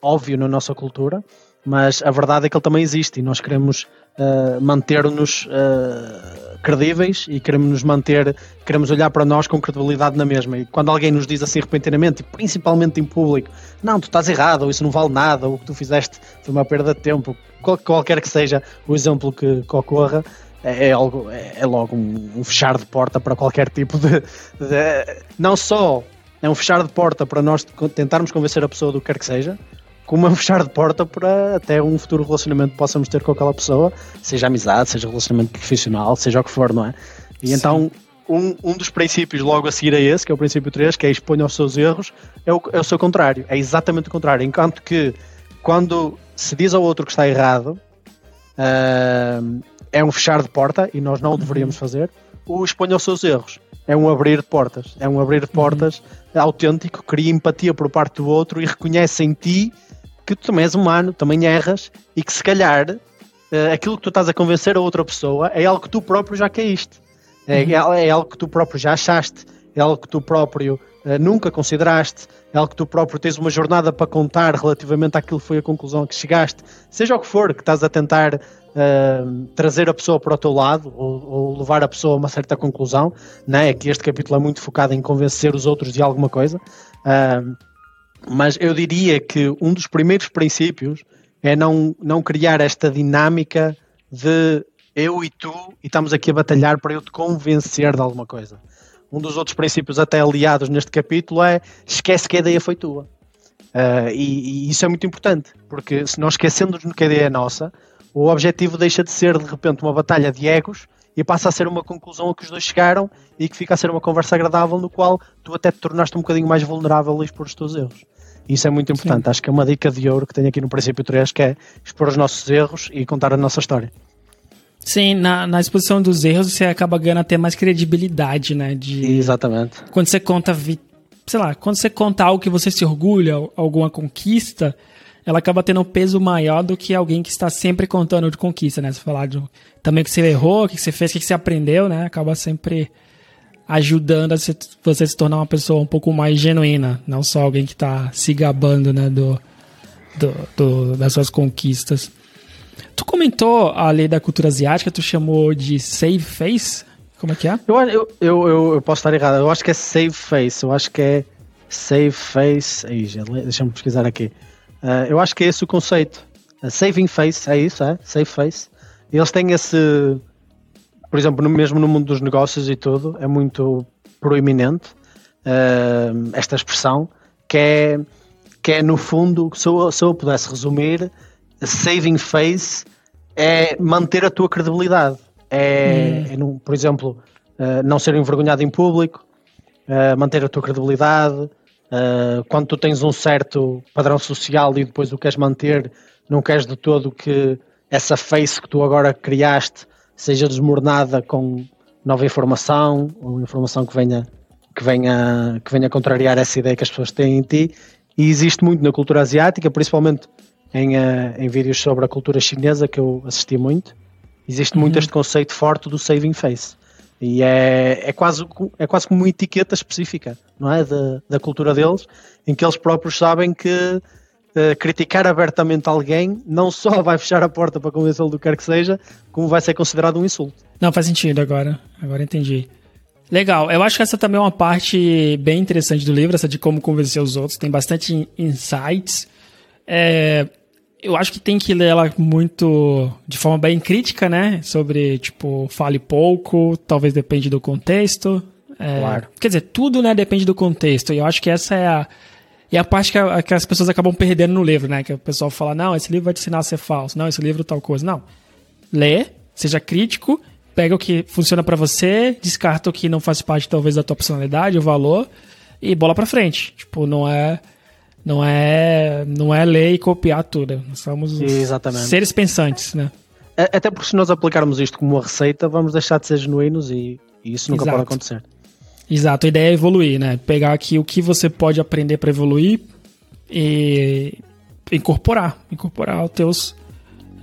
óbvio na nossa cultura, mas a verdade é que ele também existe e nós queremos uh, manter-nos uh, credíveis e queremos nos manter, queremos olhar para nós com credibilidade na mesma. E quando alguém nos diz assim repentinamente, principalmente em público, não, tu estás errado, ou isso não vale nada, ou o que tu fizeste foi uma perda de tempo, qual, qualquer que seja o exemplo que, que ocorra, é, é, algo, é, é logo um, um, fechar de porta para qualquer tipo de, de. Não só é um fechar de porta para nós tentarmos convencer a pessoa do que quer que seja, como um [LAUGHS] fechar de porta para até um futuro relacionamento que possamos ter com aquela pessoa, seja amizade, seja relacionamento profissional, seja o que for, não é? E Sim. então um, um dos princípios logo a seguir a esse, que é o princípio 3, que é exponha os seus erros, é o, é o seu contrário, é exatamente o contrário. Enquanto que quando se diz ao outro que está errado, uh, é um fechar de porta e nós não o deveríamos uhum. fazer, o exponha os seus erros. É um abrir de portas, é um abrir de portas uhum. autêntico, cria empatia por parte do outro e reconhece em ti que tu também és humano, também erras e que se calhar uh, aquilo que tu estás a convencer a outra pessoa é algo que tu próprio já caíste, é, uhum. é, é algo que tu próprio já achaste, é algo que tu próprio uh, nunca consideraste, é algo que tu próprio tens uma jornada para contar relativamente àquilo que foi a conclusão a que chegaste, seja o que for que estás a tentar uh, trazer a pessoa para o teu lado ou, ou, levar a pessoa a uma certa conclusão, né? é que este capítulo é muito focado em convencer os outros de alguma coisa. Uh, mas eu diria que um dos primeiros princípios é não, não criar esta dinâmica de eu e tu e estamos aqui a batalhar para eu te convencer de alguma coisa. Um dos outros princípios até aliados neste capítulo é esquece que a ideia foi tua. Uh, e, e, isso é muito importante, porque se nós esquecemos que a ideia é nossa, o objetivo deixa de ser de repente uma batalha de egos e passa a ser uma conclusão a que os dois chegaram e que fica a ser uma conversa agradável no qual tu até te tornaste um bocadinho mais vulnerável a expor os teus erros. Isso é muito importante. Sim. Acho que é uma dica de ouro que tenho aqui no princípio 3, que é expor os nossos erros e contar a nossa história. Sim, na, na exposição dos erros você acaba ganhando até mais credibilidade, né? De, Exatamente. Quando você conta, sei lá, quando você conta algo que você se orgulha, alguma conquista, ela acaba tendo um peso maior do que alguém que está sempre contando de conquista, né? Você falar de, também que você errou, o que você fez, o que você aprendeu, né? Acaba sempre ajudando a se, você se tornar uma pessoa um pouco mais genuína, não só alguém que está se gabando né, do, do, do, das suas conquistas. Tu comentou a lei da cultura asiática, tu chamou de save face? Como é que é? Eu, eu, eu, eu posso estar errado, eu acho que é save face, eu acho que é save face. Aí, deixa-me pesquisar aqui. Uh, eu acho que é esse o conceito. A saving face, é isso, é? Save face. Eles têm esse, por exemplo, no, mesmo no mundo dos negócios e tudo, é muito proeminente uh, esta expressão, que é, que é no fundo, se eu, se eu pudesse resumir, saving face é manter a tua credibilidade. É, hum. é no, por exemplo, uh, não ser envergonhado em público, manter a tua credibilidade. Uh, quando tu tens um certo padrão social e depois o queres manter, não queres de todo que essa face que tu agora criaste seja desmoronada com nova informação ou informação que venha que venha que venha contrariar essa ideia que as pessoas têm em ti. E existe muito na cultura asiática principalmente em, uh, em vídeos sobre a cultura chinesa que eu assisti muito. Existe uhum. muito este conceito forte do saving face e é, é, quase, é quase como uma etiqueta específica não é da, da cultura deles em que eles próprios sabem que uh, criticar abertamente alguém não só [LAUGHS] vai fechar a porta para convencê-lo do que quer que seja, como vai ser considerado um insulto. Não, faz sentido agora. Agora entendi. Legal, eu acho que essa também é uma parte bem interessante do livro, essa de como convencer os outros. Tem bastante insights. É, eu acho que tem que ler ela muito de forma bem crítica, né? Sobre, tipo, fale pouco, talvez depende do contexto. É, claro. Quer dizer, tudo, né, depende do contexto. E eu acho que essa é a, e a parte que, a, que, as pessoas acabam perdendo no livro, né? Que o pessoal fala, não, esse livro vai te ensinar a ser falso, não, esse livro tal coisa. Não. Lê, seja crítico, pega o que funciona para você, descarta o que não faz parte, talvez, da tua personalidade, o valor, e bola pra frente. Tipo, não é. Não é, não é ler e copiar tudo. Nós somos Exatamente. seres pensantes, né? Até porque se nós aplicarmos isto como uma receita, vamos deixar de ser genuínos e, e isso nunca Exato. pode acontecer. Exato, a ideia é evoluir, né? Pegar aqui o que você pode aprender para evoluir e incorporar, incorporar os teus,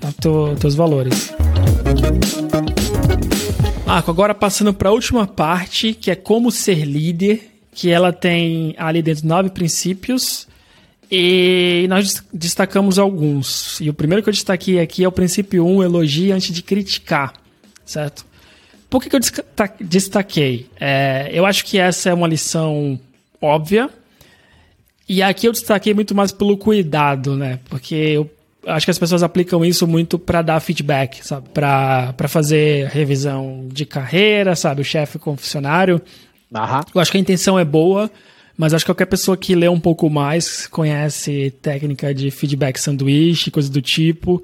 os teus valores. Marco, agora passando para a última parte, que é como ser líder, que ela tem ali dentro nove princípios e nós destacamos alguns. E o primeiro que eu destaquei aqui é o princípio 1, um, elogie antes de criticar, certo? Por que, que eu destaquei? É, eu acho que essa é uma lição óbvia. E aqui eu destaquei muito mais pelo cuidado, né? Porque eu acho que as pessoas aplicam isso muito para dar feedback, sabe? Para fazer revisão de carreira, sabe? O chefe com o funcionário. Uhum. Eu acho que a intenção é boa, mas acho que qualquer pessoa que lê um pouco mais conhece técnica de feedback sanduíche, coisa do tipo.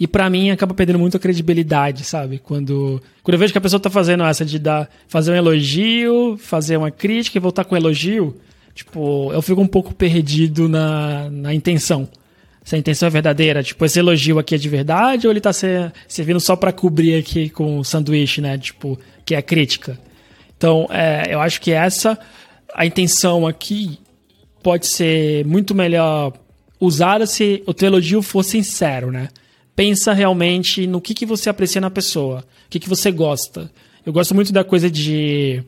E para mim acaba perdendo muito a credibilidade, sabe? Quando, quando eu vejo que a pessoa tá fazendo essa de dar, fazer um elogio, fazer uma crítica e voltar com um elogio, tipo, eu fico um pouco perdido na, na intenção. Se a intenção é verdadeira, tipo, esse elogio aqui é de verdade ou ele tá servindo só para cobrir aqui com o sanduíche, né? Tipo, que é a crítica. Então, é, eu acho que essa, a intenção aqui pode ser muito melhor usada se o teu elogio for sincero, né? pensa realmente no que, que você aprecia na pessoa, o que, que você gosta. Eu gosto muito da coisa de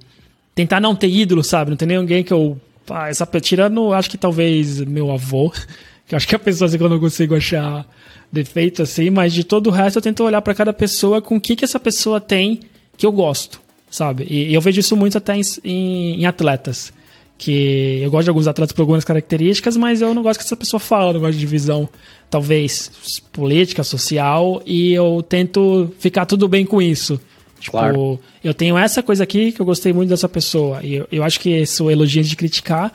tentar não ter ídolo, sabe? Não tem ninguém que eu. Ah, essa, tirando, acho que talvez meu avô, [LAUGHS] que acho que a pessoa assim que eu não consigo achar defeito assim, mas de todo o resto eu tento olhar para cada pessoa com o que, que essa pessoa tem que eu gosto, sabe? E, e eu vejo isso muito até em, em, em atletas que eu gosto de alguns atletas por algumas características, mas eu não gosto que essa pessoa fala, não gosto de visão, talvez, política, social, e eu tento ficar tudo bem com isso. Tipo, claro. eu tenho essa coisa aqui que eu gostei muito dessa pessoa, e eu, eu acho que esse elogio de criticar,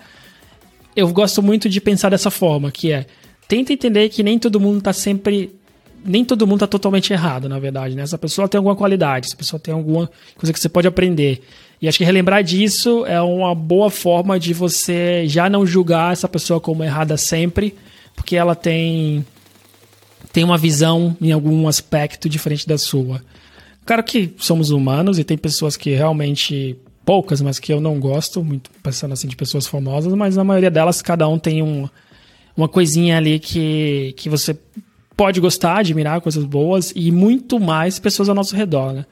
eu gosto muito de pensar dessa forma, que é, tenta entender que nem todo mundo tá sempre nem todo mundo tá totalmente errado, na verdade, né? Essa pessoa tem alguma qualidade, essa pessoa tem alguma coisa que você pode aprender. E acho que relembrar disso é uma boa forma de você já não julgar essa pessoa como errada sempre, porque ela tem tem uma visão em algum aspecto diferente da sua. Claro que somos humanos e tem pessoas que realmente poucas, mas que eu não gosto, muito pensando assim de pessoas famosas, mas na maioria delas cada um tem um, uma coisinha ali que, que você pode gostar, admirar coisas boas e muito mais pessoas ao nosso redor, né?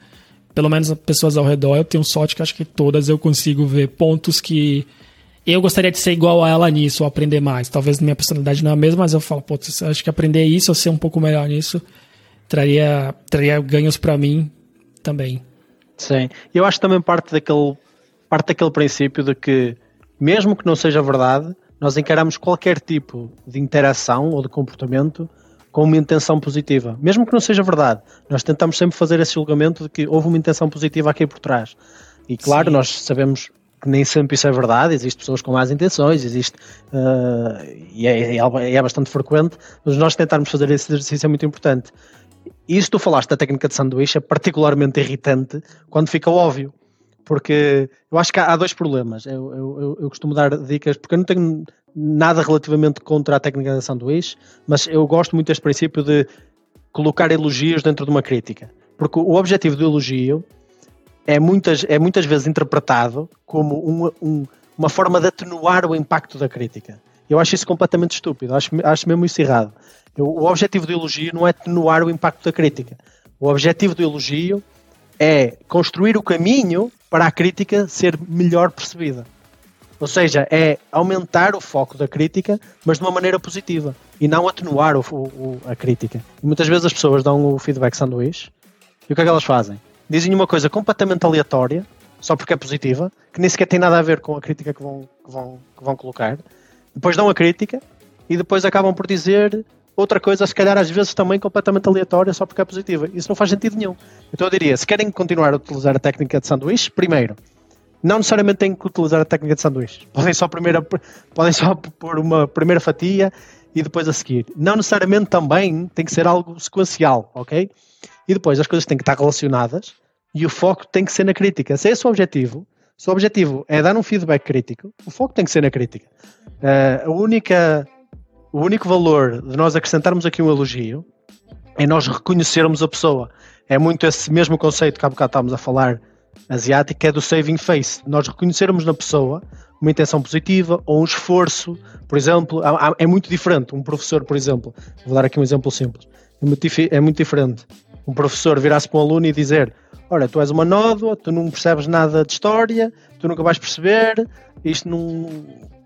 Pelo menos pessoas ao redor, eu tenho sorte que acho que todas eu consigo ver pontos que eu gostaria de ser igual a ela nisso, ou aprender mais. Talvez minha personalidade não é a mesma, mas eu falo, pô, acho que aprender isso, ou ser um pouco melhor nisso, traria, traria ganhos para mim também. Sim, eu acho também parte daquele, parte daquele princípio de que, mesmo que não seja verdade, nós encaramos qualquer tipo de interação ou de comportamento com uma intenção positiva, mesmo que não seja verdade. Nós tentamos sempre fazer esse julgamento de que houve uma intenção positiva aqui por trás. E claro, Sim. nós sabemos que nem sempre isso é verdade, existem pessoas com más intenções, existe uh, e, é, é, é, bastante frequente, mas nós tentarmos fazer esse exercício é muito importante. E isso tu falaste da técnica de sanduíche é particularmente irritante quando fica óbvio. Porque eu acho que há, dois problemas. Eu, eu, eu, costumo dar dicas, porque eu não tenho nada relativamente contra a técnica de sanduíche, mas eu gosto muito deste princípio de colocar elogios dentro de uma crítica. Porque o objetivo do elogio é muitas, é muitas vezes interpretado como um, um, uma forma de atenuar o impacto da crítica. Eu acho isso completamente estúpido, acho, acho mesmo isso errado. Eu, o objetivo do elogio não é atenuar o impacto da crítica. O objetivo do elogio é construir o caminho para a crítica ser melhor percebida. Ou seja, é aumentar o foco da crítica, mas de uma maneira positiva e não atenuar o, o, a crítica. E muitas vezes as pessoas dão o feedback sanduíche e o que é que elas fazem? Dizem uma coisa completamente aleatória, só porque é positiva, que nem sequer tem nada a ver com a crítica que vão, que vão, que vão colocar. Depois dão a crítica e depois acabam por dizer outra coisa, se calhar às vezes também completamente aleatória, só porque é positiva. Isso não faz sentido nenhum. Então eu diria, se querem continuar a utilizar a técnica de sanduíche, primeiro, não necessariamente têm que utilizar a técnica de sanduíche. Podem só, primeiro, podem só pôr uma primeira fatia e depois a seguir. Não necessariamente também tem que ser algo sequencial, ok? E depois as coisas têm que estar relacionadas e o foco tem que ser na crítica. Se é esse o objetivo, se o objetivo é dar um feedback crítico, o foco tem que ser na crítica. Uh, a única o único valor de nós acrescentarmos aqui um elogio é nós reconhecermos a pessoa. É muito esse mesmo conceito que há bocado estávamos a falar asiático, é do saving face. Nós reconhecermos na pessoa uma intenção positiva ou um esforço, por exemplo, é muito diferente. Um professor, por exemplo, vou dar aqui um exemplo simples, é muito, é muito diferente. Um professor virar-se para um aluno e dizer: Olha, tu és uma nódoa, tu não percebes nada de história, tu nunca vais perceber, isto não,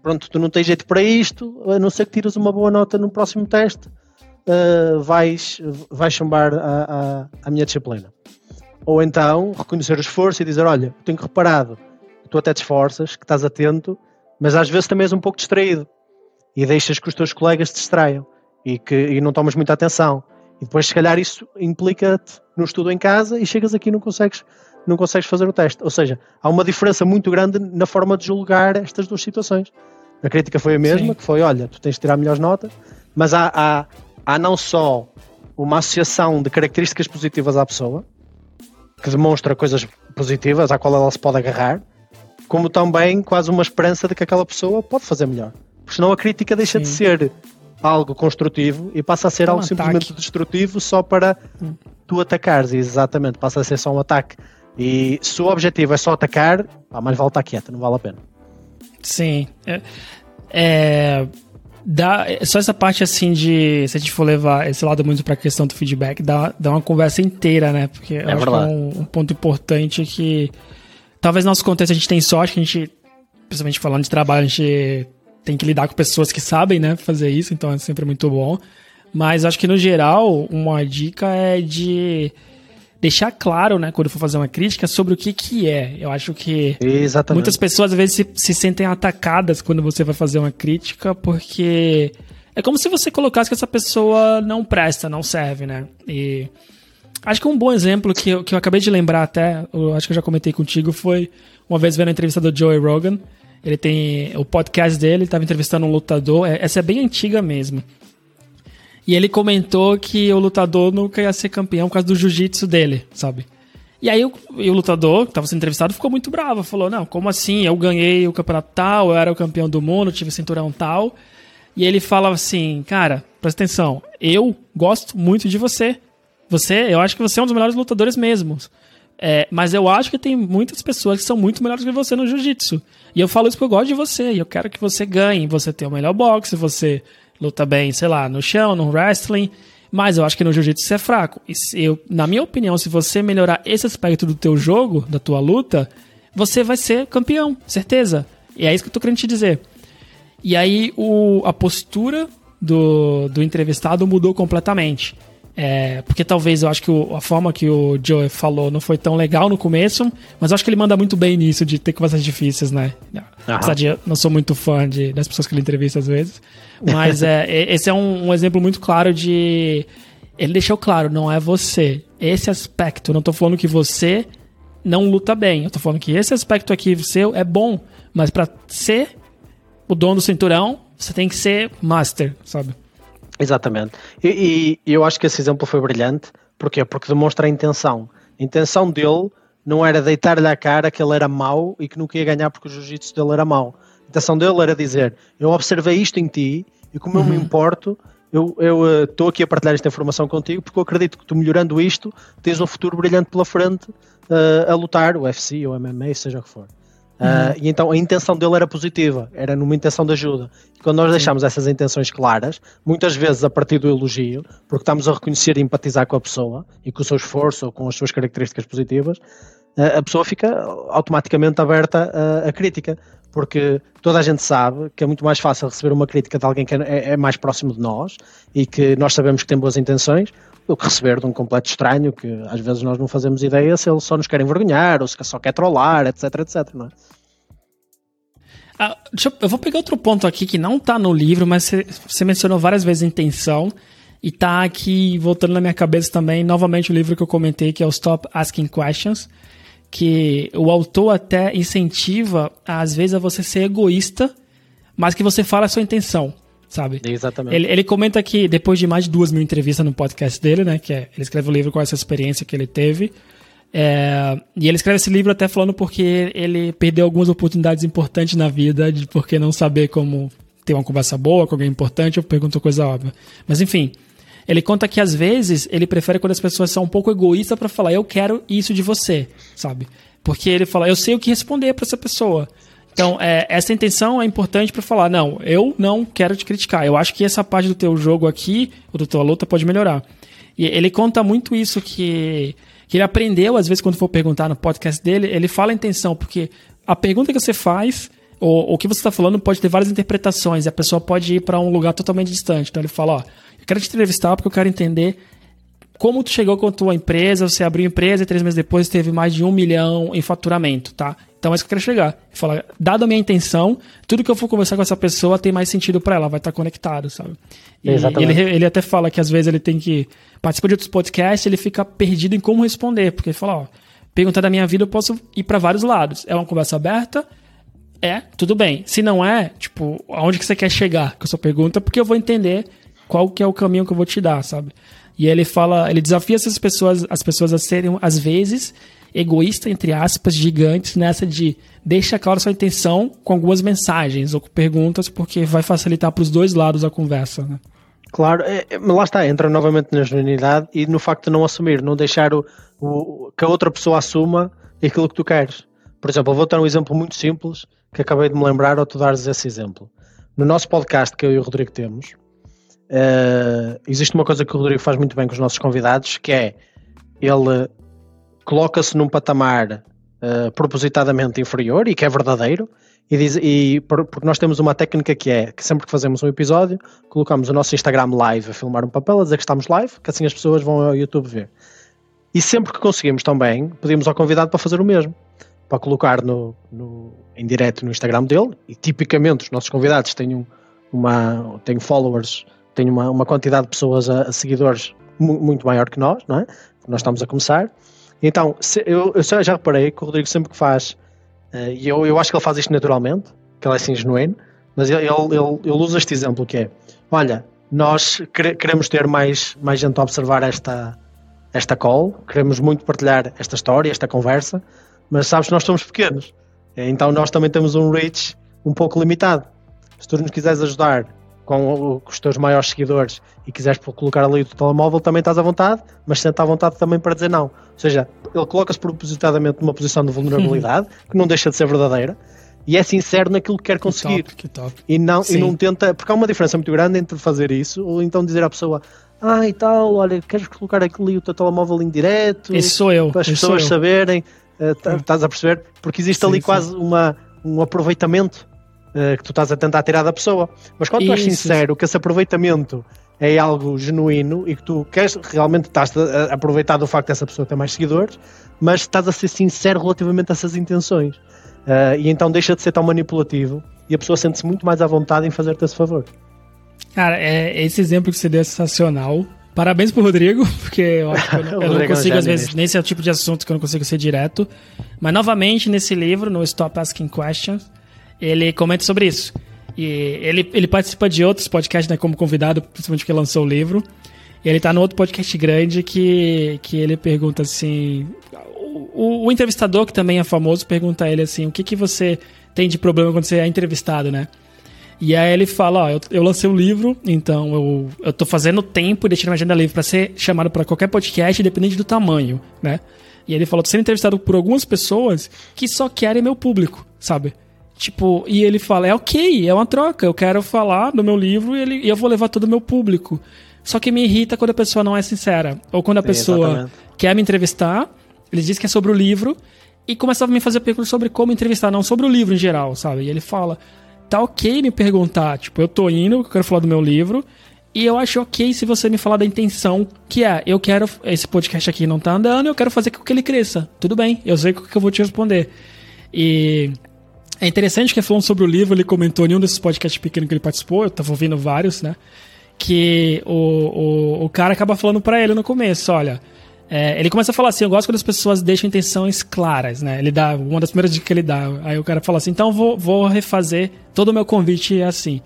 pronto, tu não tens jeito para isto, a não ser que tiras uma boa nota no próximo teste, uh, vais, vais chambar a, a, a, minha disciplina. Ou então reconhecer o esforço e dizer: Olha, tenho reparado que tu até te esforças, que estás atento, mas às vezes também és um pouco distraído e deixas que os teus colegas te distraiam e, que, e não tomas muita atenção. E depois, se calhar, isso implica-te no estudo em casa e chegas aqui e não consegues, não consegues fazer o teste. Ou seja, há uma diferença muito grande na forma de julgar estas duas situações. A crítica foi a mesma, Sim. que foi, olha, tu tens de tirar melhores notas, mas há, há, há não só uma associação de características positivas à pessoa, que demonstra coisas positivas à qual ela se pode agarrar, como também quase uma esperança de que aquela pessoa pode fazer melhor. Porque senão a crítica deixa Sim. de ser algo construtivo e passa a ser é um algo ataque. simplesmente destrutivo só para hum. tu atacares. Exatamente, passa a ser só um ataque. E se o objetivo é só atacar, pá, mais vale estar quieto, não vale a pena. Sim. É, é, dá, só essa parte assim de. Se a gente for levar esse lado muito para a questão do feedback, dá, dá uma conversa inteira, né? Porque é eu acho que é um, um, ponto importante que. Talvez no nosso contexto a gente tem sorte que a gente, principalmente falando de trabalho, a gente tem que lidar com pessoas que sabem, né, fazer isso, então é sempre muito bom. Mas acho que no geral, uma dica é de deixar claro, né, quando for fazer uma crítica, sobre o que que é. Eu acho que Exatamente. muitas pessoas às vezes se, se sentem atacadas quando você vai fazer uma crítica, porque é como se você colocasse que essa pessoa não presta, não serve, né? E acho que um bom exemplo que eu, que eu acabei de lembrar até, eu acho que eu já comentei contigo, foi uma vez vendo a entrevista do Joey Rogan. Ele tem o podcast dele, estava entrevistando um lutador. É, essa é bem antiga mesmo. E ele comentou que o lutador nunca ia ser campeão por causa do jiu-jitsu dele, sabe? E aí o, e o lutador, que estava sendo entrevistado, ficou muito bravo. Falou, não, como assim? Eu ganhei o campeonato tal, eu era o campeão do mundo, tive cinturão tal. E ele fala assim, cara, presta atenção, eu gosto muito de você. Você, eu acho que você é um dos melhores lutadores mesmo. É, mas eu acho que tem muitas pessoas que são muito melhores que você no jiu-jitsu. E eu falo isso porque eu gosto de você. E eu quero que você ganhe. Você tem o melhor boxe, você luta bem, sei lá, no chão, no wrestling, mas eu acho que no jiu-jitsu você é fraco. Eu, na minha opinião, se você melhorar esse aspecto do teu jogo, da tua luta, você vai ser campeão, certeza. E é isso que eu tô querendo te dizer. E aí o, a postura do, do entrevistado mudou completamente. É, porque talvez eu acho que o, a forma que o Joe falou não foi tão legal no começo, mas eu acho que ele manda muito bem nisso de ter conversas difíceis, né? Apesar de eu não sou muito fã de, das pessoas que ele entrevista às vezes. Mas é, esse é um, um exemplo muito claro de. Ele deixou claro, não é você. Esse aspecto, não tô falando que você não luta bem. Eu tô falando que esse aspecto aqui seu é bom, mas para ser o dono do cinturão, você tem que ser master, sabe? Exatamente. E, e, eu acho que esse exemplo foi brilhante. Porquê? Porque demonstra a intenção. A intenção dele não era deitar-lhe à cara que ele era mau e que nunca ia ganhar porque o jiu-jitsu dele era mau. A intenção dele era dizer: Eu observei isto em ti e como eu me uhum. importo, eu estou uh, aqui a partilhar esta informação contigo porque eu acredito que tu melhorando isto tens um futuro brilhante pela frente uh, a lutar, o UFC ou MMA, seja o que for. Uh, e então a intenção dele era positiva, era numa intenção de ajuda. E quando nós deixamos essas intenções claras, muitas vezes a partir do elogio, porque estamos a reconhecer e empatizar com a pessoa e com o seu esforço ou com as suas características positivas, uh, a pessoa fica automaticamente aberta à, à crítica. Porque toda a gente sabe que é muito mais fácil receber uma crítica de alguém que é, é mais próximo de nós e que nós sabemos que tem boas intenções do que receber de um completo estranho que às vezes nós não fazemos ideia se ele só nos quer envergonhar ou se só quer trollar, etc, etc, não é? Ah, eu, eu, vou pegar outro ponto aqui que não tá no livro, mas você, mencionou várias vezes intenção e tá aqui voltando na minha cabeça também, novamente o livro que eu comentei, que é o Stop Asking Questions, que o autor até incentiva, às vezes, a você ser egoísta, mas que você fala a sua intenção sabe? Exatamente. Ele, ele comenta que depois de mais de duas mil entrevistas no podcast dele, né, que é, ele escreve o um livro com essa experiência que ele teve, é, e ele escreve esse livro até falando porque ele perdeu algumas oportunidades importantes na vida, de porque não saber como ter uma conversa boa com alguém importante, eu pergunto coisa óbvia. Mas enfim, ele conta que às vezes ele prefere quando as pessoas são um pouco egoístas para falar, eu quero isso de você, sabe? Porque ele fala, eu sei o que responder para essa pessoa. Então, é, essa intenção é importante para falar, não, eu não quero te criticar. Eu acho que essa parte do teu jogo aqui, ou da tua luta, pode melhorar. E ele conta muito isso que, que ele aprendeu, às vezes, quando for perguntar no podcast dele, ele fala a intenção, porque a pergunta que você faz, ou o que você está falando, pode ter várias interpretações, e a pessoa pode ir para um lugar totalmente distante. Então ele fala, ó, eu quero te entrevistar porque eu quero entender como tu chegou com a tua empresa, você abriu empresa e três meses depois teve mais de um milhão em faturamento, tá? Então é isso que eu quero chegar. Falar, dado a minha intenção, tudo que eu for conversar com essa pessoa tem mais sentido para ela, vai estar conectado, sabe? E ele, ele até fala que às vezes ele tem que participar de outros podcasts, ele fica perdido em como responder, porque ele fala, ó, perguntar da minha vida eu posso ir para vários lados. É uma conversa aberta? É, tudo bem. Se não é, tipo, aonde que você quer chegar com a sua pergunta, porque eu vou entender qual que é o caminho que eu vou te dar, sabe? E ele fala, ele desafia essas pessoas, as pessoas a serem às vezes egoísta, entre aspas, gigantes, nessa de deixa claro sua intenção com algumas mensagens ou com perguntas, porque vai facilitar para os dois lados a conversa, né? Claro, é, é, lá está, entra novamente na genuinidade e no facto de não assumir, não deixar o, o, que a outra pessoa assuma aquilo que tu queres. Por exemplo, eu vou dar um exemplo muito simples que acabei de me lembrar ao tu dares esse exemplo. No nosso podcast que eu e o Rodrigo temos, uh, existe uma coisa que o Rodrigo faz muito bem com os nossos convidados, que é ele coloca-se num patamar uh, propositadamente inferior e que é verdadeiro. E, diz, e porque nós temos uma técnica que é que sempre que fazemos um episódio, colocamos o nosso Instagram live a filmar um papel, a dizer que estamos live, que assim as pessoas vão ao YouTube ver. E sempre que conseguimos também, pedimos ao convidado para fazer o mesmo, para colocar no, no, em direto no Instagram dele. E tipicamente os nossos convidados têm, um, uma, têm followers, têm uma, uma quantidade de pessoas a, a seguidores muito maior que nós, não é? Nós estamos a começar. Então, se, eu, eu já reparei que o Rodrigo sempre que faz, uh, e eu, eu acho que ele faz isto naturalmente, que ele é assim genuíno, mas ele, ele, ele, ele usa este exemplo que é, olha, nós queremos ter mais, mais gente a observar esta, esta call, queremos muito partilhar esta história, esta conversa, mas sabes que nós somos pequenos, então nós também temos um reach um pouco limitado. Se tu nos quiseres ajudar com, os teus maiores seguidores e quiseres colocar ali o teu telemóvel, também estás à vontade, mas senta à vontade também para dizer não. Ou seja, ele coloca-se propositadamente numa posição de vulnerabilidade, [LAUGHS] que não deixa de ser verdadeira, e é sincero naquilo que quer conseguir. Que top, que top. E, não, e não tenta, porque há uma diferença muito grande entre fazer isso ou então dizer à pessoa. Ah, e tal, olha, queres colocar ali o teu telemóvel em direto? Esse sou eu. Para as pessoas saberem. Uh, estás a perceber? Porque existe sim, ali sim. quase uma, um aproveitamento uh, que tu estás a tentar tirar da pessoa. Mas quando Isso. tu és sincero que esse aproveitamento é algo genuíno e que tu queres realmente estás a aproveitar do facto dessa pessoa ter mais seguidores, mas estás a ser sincero relativamente a essas intenções. Uh, e então deixa de ser tão manipulativo e a pessoa sente-se muito mais à vontade em fazer-te esse favor. Cara, é, esse exemplo que você deu é sensacional. Parabéns pro Rodrigo, [LAUGHS] porque eu acho que eu, [LAUGHS] não, eu não consigo, às vezes, nesse é o tipo de assunto que eu não consigo ser direto. Mas, novamente, nesse livro, no Stop Asking Questions, ele comenta sobre isso. E ele, ele participa de outros podcasts, né, como convidado, principalmente porque lançou o livro. E ele tá no outro podcast grande que, que ele pergunta assim: o, o, entrevistador, que também é famoso, pergunta a ele assim: o que, que você tem de problema quando você é entrevistado, né? E aí ele fala: Ó, eu, eu lancei um livro, então eu, eu tô fazendo tempo e deixando minha agenda livre para ser chamado para qualquer podcast, independente do tamanho, né? E ele falou: tô sendo entrevistado por algumas pessoas que só querem meu público, sabe? Tipo, e ele fala: é ok, é uma troca, eu quero falar do meu livro e, ele, e eu vou levar todo o meu público. Só que me irrita quando a pessoa não é sincera. Ou quando a Sim, pessoa exatamente. quer me entrevistar ele diz que é sobre o livro e começava a me fazer perguntas sobre como entrevistar, não sobre o livro em geral, sabe? E ele fala: tá ok me perguntar, tipo, eu tô indo, eu quero falar do meu livro, e eu acho ok se você me falar da intenção, que é, eu quero, esse podcast aqui não tá andando, eu quero fazer com que ele cresça. Tudo bem, eu sei o que eu vou te responder. E é interessante que falando sobre o livro, ele comentou em um desses podcasts pequenos que ele participou, eu tava ouvindo vários, né? Que o, o, o cara acaba falando para ele no começo, olha, é, ele começa a falar assim: eu gosto quando as pessoas deixam intenções claras, né? Ele dá uma das primeiras dicas que ele dá. Aí o cara fala assim: então vou, vou refazer todo o meu convite assim.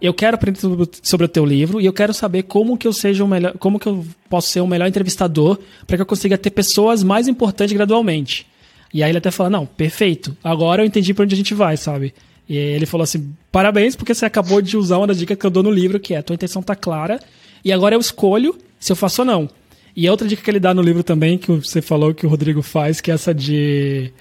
Eu quero aprender sobre o teu livro e eu quero saber como que eu seja o melhor, como que eu posso ser o melhor entrevistador para que eu consiga ter pessoas mais importantes gradualmente. E aí ele até fala: não, perfeito. Agora eu entendi para onde a gente vai, sabe? E ele falou assim: parabéns porque você acabou de usar uma das dicas que eu dou no livro, que é tua intenção tá clara e agora eu escolho se eu faço ou não. E outra dica que ele dá no livro também, que você falou que o Rodrigo faz, que é essa de.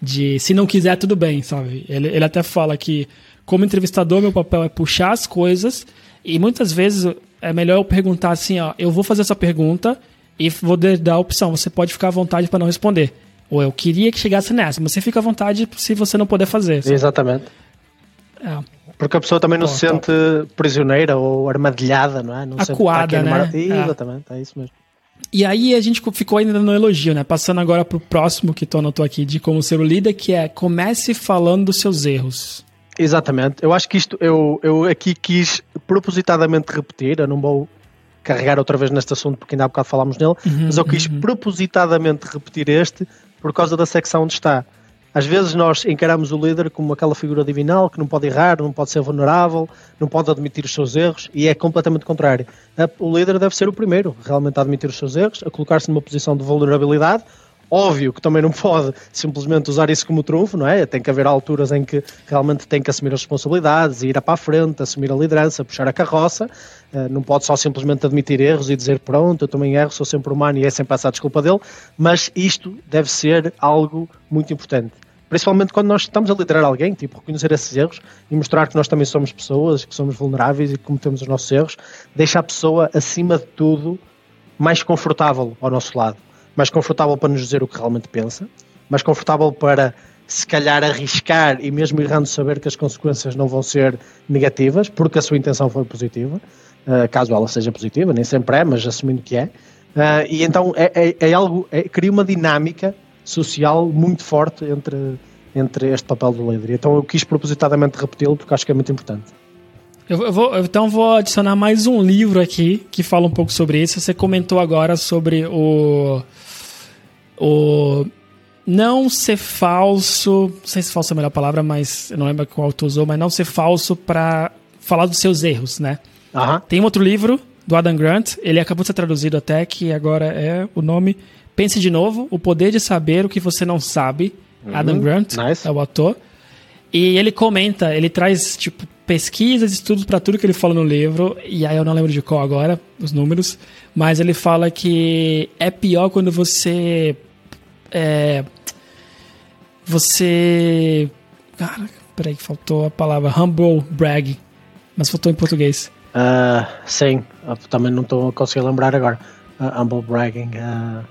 de se não quiser, tudo bem, sabe? Ele, ele até fala que, como entrevistador, meu papel é puxar as coisas, e muitas vezes é melhor eu perguntar assim: ó, eu vou fazer essa pergunta e vou dar a opção, você pode ficar à vontade para não responder. Ou eu queria que chegasse nessa, mas você fica à vontade se você não puder fazer. Sabe? Exatamente. É. Porque a pessoa também não se sente prisioneira ou armadilhada, não é? Não Acuada, né? É. Exatamente, é isso mesmo. E aí a gente ficou ainda no elogio, né? Passando agora pro próximo que tu anotou aqui de como ser o líder, que é comece falando dos seus erros. Exatamente. Eu acho que isto eu, eu aqui quis propositadamente repetir, eu não vou carregar outra vez neste assunto porque ainda há bocado falámos nele, uhum, mas eu quis uhum. propositadamente repetir este por causa da secção onde está. Às vezes nós encaramos o líder como aquela figura divinal que não pode errar, não pode ser vulnerável, não pode admitir os seus erros e é completamente contrário. O líder deve ser o primeiro realmente a admitir os seus erros, a colocar-se numa posição de vulnerabilidade. Óbvio que também não pode simplesmente usar isso como trunfo, não é? Tem que haver alturas em que realmente tem que assumir as responsabilidades, ir para a frente, assumir a liderança, puxar a carroça. Eh, não pode só simplesmente admitir erros e dizer pronto, eu também erro, sou sempre humano e é sempre essa a desculpa dele. Mas isto deve ser algo muito importante principalmente quando nós estamos a liderar alguém, tipo, reconhecer esses erros e mostrar que nós também somos pessoas, que somos vulneráveis e que cometemos os nossos erros, deixa a pessoa, acima de tudo, mais confortável ao nosso lado. Mais confortável para nos dizer o que realmente pensa, mais confortável para, se calhar, arriscar e mesmo errando saber que as consequências não vão ser negativas, porque a sua intenção foi positiva, uh, caso ela seja positiva, nem sempre é, mas assumindo que é. Uh, e então é, é, é algo, é, cria uma dinâmica social muito forte entre, entre este papel do líder. Então eu quis propositadamente repeti-lo porque acho que é muito importante. Eu vou, então vou adicionar mais um livro aqui que fala um pouco sobre isso. Você comentou agora sobre o. O. Não ser falso. Não sei se falso é a melhor palavra, mas eu não lembro qual tu usou, mas não ser falso para falar dos seus erros, né? Uhum. Tem outro livro do Adam Grant, ele acabou de ser traduzido até, que agora é o nome Pense de novo, O Poder de Saber o que Você Não Sabe. Uhum, Adam Grant nice. é o ator. E ele comenta, ele traz tipo pesquisas, estudos para tudo que ele fala no livro, e aí eu não lembro de qual agora, os números, mas ele fala que é pior quando você. É, você. Cara, peraí, faltou a palavra humble brag, mas faltou em português. Uh, sim, também não estou a conseguir lembrar agora. Uh, humble bragging. Uh...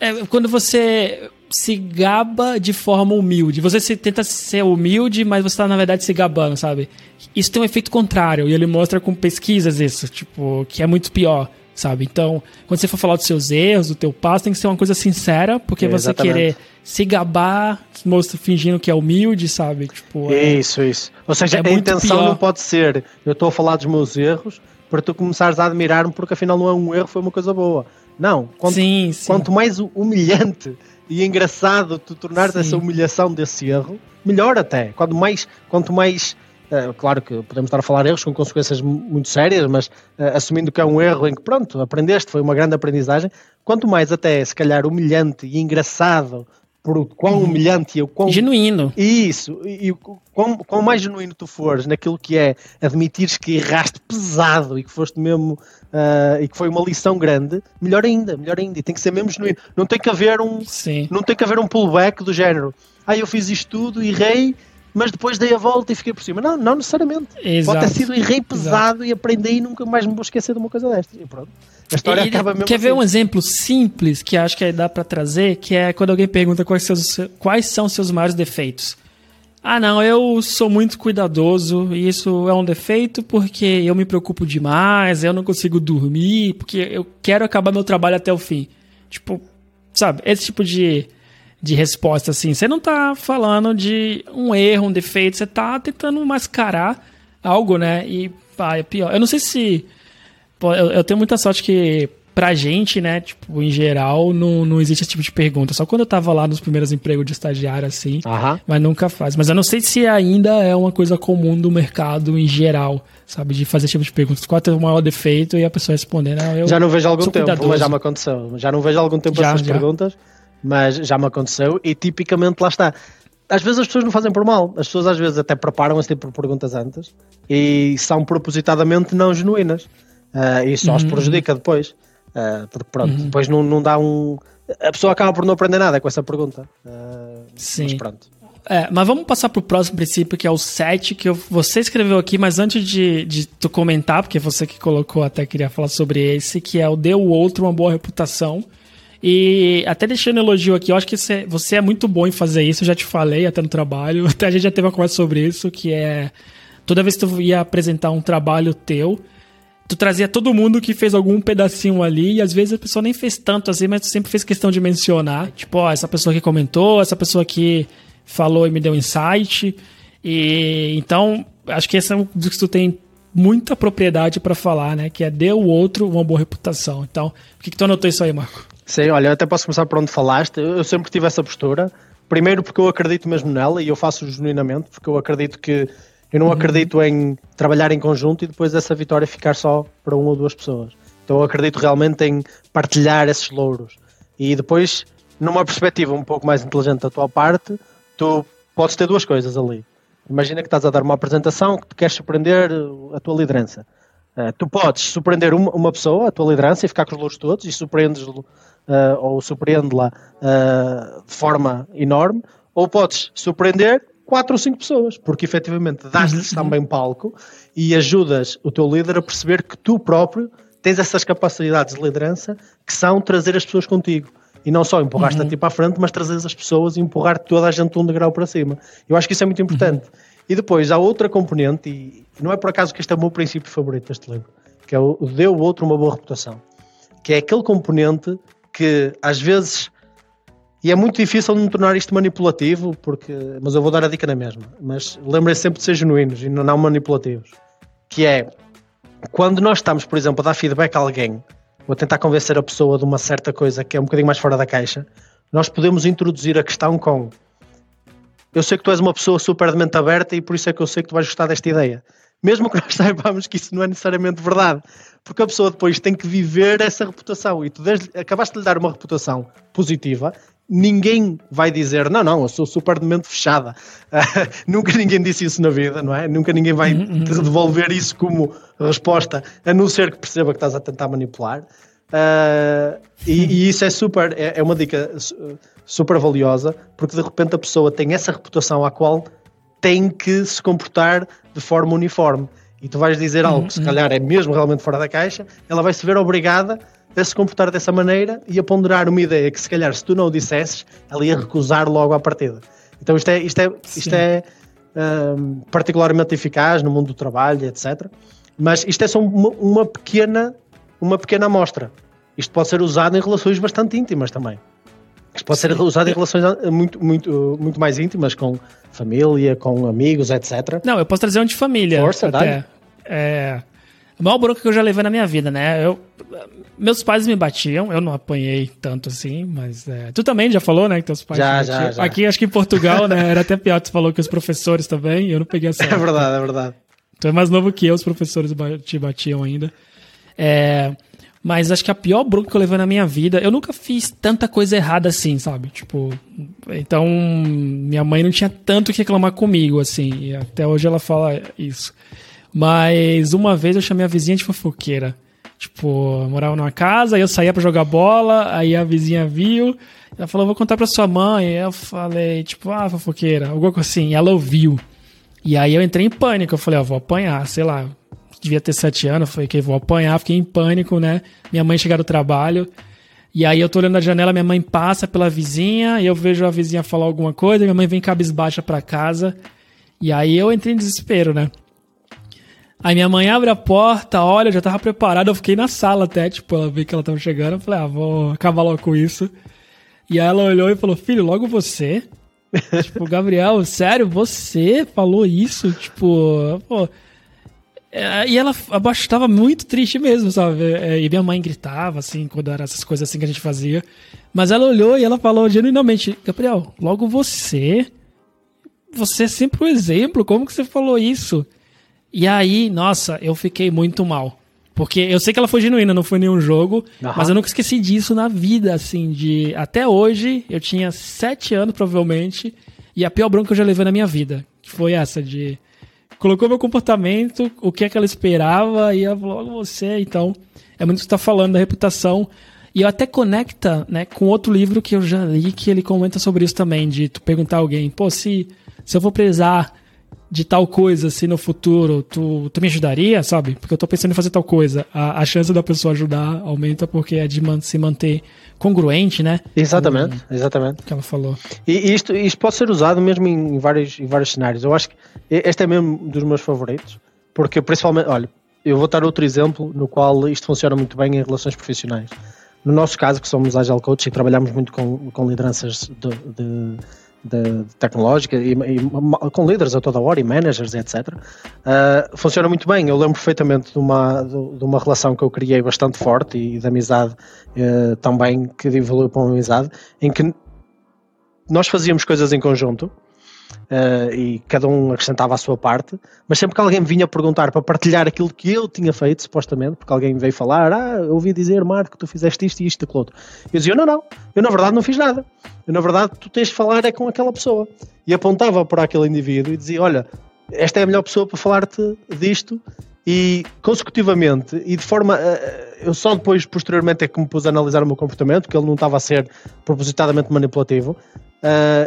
É quando você se gaba de forma humilde. Você se, tenta ser humilde, mas você está, na verdade, se gabando, sabe? Isso tem um efeito contrário, e ele mostra com pesquisas isso, tipo, que é muito pior. Sabe? Então, quando você for falar dos seus erros, do teu passo, tem que ser uma coisa sincera, porque é, você exatamente. querer se gabar, mostra fingindo que é humilde, sabe? Tipo, é, isso, isso. Ou seja, é a intenção pior. não pode ser, eu estou a falar dos meus erros, para tu começares a admirar-me, porque afinal não é um erro, foi uma coisa boa. Não, quanto, sim, sim. quanto mais humilhante e engraçado tu tornares essa humilhação desse erro, melhor até. Quanto mais, quanto mais uh, claro que podemos estar a falar erros com consequências muito sérias, mas uh, assumindo que é um erro em que, pronto, aprendeste, foi uma grande aprendizagem, quanto mais até, se calhar, humilhante e engraçado por o quão uhum. humilhante e o quão... Genuíno. Isso, e, e quão, quão mais genuíno tu fores naquilo que é admitires que erraste pesado e que foste mesmo uh, e que foi uma lição grande, melhor ainda, melhor ainda, e tem que ser mesmo genuíno. Não tem que haver um Sim. não tem que haver um pullback do género. Ah, eu fiz isto tudo, errei, mas depois dei a volta e fiquei por cima. Não, não necessariamente. Exato. Pode ter sido errei pesado Exato. e aprendi e nunca mais me vou esquecer de uma coisa destas. E pronto. A história e, acaba mesmo Quer assim. ver um exemplo simples que acho que dá para trazer, que é quando alguém pergunta quais, seus, quais são seus maiores defeitos. Ah, não, eu sou muito cuidadoso e isso é um defeito porque eu me preocupo demais, eu não consigo dormir, porque eu quero acabar meu trabalho até o fim. Tipo, sabe, esse tipo de, de resposta assim. Você não tá falando de um erro, um defeito, você tá tentando mascarar algo, né? E pá, é pior. Eu não sei se. Pô, eu, eu tenho muita sorte que pra gente, né, tipo, em geral, não, não existe esse tipo de pergunta. Só quando eu tava lá nos primeiros empregos de estagiário, assim, mas nunca faz. Mas eu não sei se ainda é uma coisa comum do mercado em geral, sabe, de fazer esse tipo de perguntas. Qual é o maior defeito e a pessoa responder, não, eu Já não vejo algum tempo, cuidadoso. mas já me aconteceu. Já não vejo algum tempo já, essas já. perguntas, mas já me aconteceu e tipicamente lá está. Às vezes as pessoas não fazem por mal, as pessoas às vezes até preparam esse tipo de perguntas antes e são propositadamente não genuínas. Uh, e só uhum. os prejudica depois. Uh, porque pronto, uhum. depois não, não dá um. A pessoa acaba por não aprender nada com essa pergunta. Uh, Sim. Mas pronto. É, mas vamos passar para o próximo princípio, que é o 7, que eu, você escreveu aqui, mas antes de, de tu comentar, porque você que colocou até queria falar sobre esse, que é o dê o outro uma boa reputação. E até deixando elogio aqui, eu acho que você, é muito bom em fazer isso, eu já te falei até no trabalho, [LAUGHS] até a gente já teve uma conversa sobre isso, que é toda vez que tu ia apresentar um trabalho teu, tu trazia todo mundo que fez algum pedacinho ali, e às vezes a pessoa nem fez tanto assim, mas tu sempre fez questão de mencionar. Tipo, ó, essa pessoa que comentou, essa pessoa que falou e me deu insight. E então, acho que esse é um dos que tu tem muita propriedade para falar, né? Que é dê o outro uma boa reputação. Então, por que, que tu anotou isso aí, Marco? Sim, olha, eu até posso começar por onde falaste. Eu sempre tive essa postura. Primeiro porque eu acredito mesmo nela e eu faço genuinamente, porque eu acredito que eu não uhum. acredito em trabalhar em conjunto e depois essa vitória ficar só para uma ou duas pessoas. Então eu acredito realmente em partilhar esses louros. E depois, numa perspectiva um pouco mais inteligente da tua parte, tu podes ter duas coisas ali. Imagina que estás a dar uma apresentação que queres surpreender a tua liderança. Uh, tu podes surpreender uma, uma, pessoa, a tua liderança, e ficar com os louros todos e surpreendes uh, ou surpreende-la uh, de forma enorme, ou podes surpreender quatro ou cinco pessoas, porque efetivamente dás-lhes uhum. também palco e ajudas o teu líder a perceber que tu próprio tens essas capacidades de liderança que são trazer as pessoas contigo. E não só empurrar-te uhum. a ti para a frente, mas trazer as pessoas e empurrar toda a gente um degrau para cima. Eu acho que isso é muito importante. Uhum. E depois há outra componente, e não é por acaso que este é o meu princípio favorito deste livro, que é o deu o outro uma boa reputação. Que é aquele componente que às vezes e é muito difícil não tornar isto manipulativo, porque, mas eu vou dar a dica na mesma. Mas lembrem sempre de ser genuínos e não manipulativos. Que é quando nós estamos, por exemplo, a dar feedback a alguém ou a tentar convencer a pessoa de uma certa coisa que é um bocadinho mais fora da caixa, nós podemos introduzir a questão com eu sei que tu és uma pessoa super de mente aberta e por isso é que eu sei que tu vais gostar desta ideia. Mesmo que nós [LAUGHS] saibamos que isso não é necessariamente verdade. Porque a pessoa depois tem que viver essa reputação e tu acabaste de lhe dar uma reputação positiva ninguém vai dizer não, não, eu sou super de mente fechada. Uh, [LAUGHS] nunca ninguém disse isso na vida, não é? Nunca ninguém vai uhum, uhum. te devolver isso como resposta, a não ser que perceba que estás a tentar manipular. Uh, e, e, isso é super, é, é, uma dica super valiosa, porque de repente a pessoa tem essa reputação à qual tem que se comportar de forma uniforme. E tu vais dizer algo que se uhum. calhar é mesmo realmente fora da caixa, ela vai se ver obrigada a se comportar dessa maneira e a ponderar uma ideia que se calhar se tu não o dissesses, ela ia recusar logo à partida. Então isto é, isto é, isto é um, particularmente eficaz no mundo do trabalho, etc. Mas isto é só uma, uma pequena uma pequena amostra. Isto pode ser usado em relações bastante íntimas também. Pode ser usado em relações muito, muito, muito mais íntimas, com família, com amigos, etc. Não, eu posso trazer um de família. Força, até. É, a maior bronca que eu já levei na minha vida, né? Eu, meus pais me batiam, eu não apanhei tanto assim, mas. É, tu também já falou, né? Que teus pais já, já, já, Aqui, acho que em Portugal, né? Era até pior, tu falou que os professores também, eu não peguei essa. [LAUGHS] É verdade, é verdade. Tu é mais novo que eu, os professores te batiam ainda. É. Mas acho que a pior bronca que eu levei na minha vida, eu nunca fiz tanta coisa errada assim, sabe? Tipo, então minha mãe não tinha tanto que reclamar comigo, assim, e até hoje ela fala isso. Mas uma vez eu chamei a vizinha de fofoqueira. Tipo, eu morava numa casa, aí eu saía para jogar bola, aí a vizinha viu, ela falou, vou contar pra sua mãe. Eu falei, tipo, ah, fofoqueira, algo assim. E ela ouviu. E aí eu entrei em pânico, eu falei, ó, vou apanhar, sei lá, devia ter sete anos, falei que vou apanhar, fiquei em pânico, né? Minha mãe chegar do trabalho. E aí eu tô olhando na janela, minha mãe passa pela vizinha, e eu vejo a vizinha falar alguma coisa, minha mãe vem cabisbaixa pra casa. E aí eu entrei em desespero, né? Aí minha mãe abre a porta, olha, eu já tava preparado, eu fiquei na sala até, tipo, ela viu que ela tava chegando, eu falei, ah, vou acabar logo com isso. E aí ela olhou e falou, filho, logo você? [LAUGHS] tipo, Gabriel, sério, você falou isso? Tipo, pô, é, e ela estava muito triste mesmo, sabe? É, e minha mãe gritava, assim, quando era essas coisas assim que a gente fazia. Mas ela olhou e ela falou genuinamente: Gabriel, logo você. Você é sempre um exemplo, como que você falou isso? E aí, nossa, eu fiquei muito mal. Porque eu sei que ela foi genuína, não foi nenhum jogo, uhum. mas eu nunca esqueci disso na vida, assim, de. Até hoje, eu tinha sete anos, provavelmente, e a pior bronca que eu já levei na minha vida, que foi essa de colocou meu comportamento, o que é que ela esperava, e ela falou, você, então, é muito que você está falando da reputação. E até conecta né, com outro livro que eu já li, que ele comenta sobre isso também, de tu perguntar a alguém, pô, se, se eu vou precisar de tal coisa, se no futuro tu, tu me ajudaria, sabe? Porque eu tô pensando em fazer tal coisa. A, a chance da pessoa ajudar aumenta porque é de man, se manter congruente, né? Exatamente, com, exatamente. que ela falou. E isto, isto pode ser usado mesmo em vários, em vários cenários. Eu acho que este é mesmo dos meus favoritos, porque principalmente, olha, eu vou dar outro exemplo no qual isto funciona muito bem em relações profissionais. No nosso caso, que somos Agile Coach e trabalhamos muito com, com lideranças de, de de, de tecnológica e, e, com líderes a toda hora e managers, etc. Uh, funciona muito bem. Eu lembro perfeitamente de uma, de, uma relação que eu criei bastante forte e de amizade uh, também que evoluiu para uma amizade, em que nós fazíamos coisas em conjunto uh, e cada um acrescentava a sua parte, mas sempre que alguém vinha perguntar para partilhar aquilo que eu tinha feito, supostamente, porque alguém veio falar, ah, eu ouvi dizer, Marco, tu fizeste isto e isto e aquilo outro. Eu dizia, não, não, eu na verdade não fiz nada. Eu na verdade tu tens de falar é com aquela pessoa. E apontava para aquele indivíduo e dizia, olha, esta é a melhor pessoa para falar-te disto e consecutivamente e de forma eh, eu só depois posteriormente é que me pus a analisar o meu comportamento que ele não estava a ser propositadamente manipulativo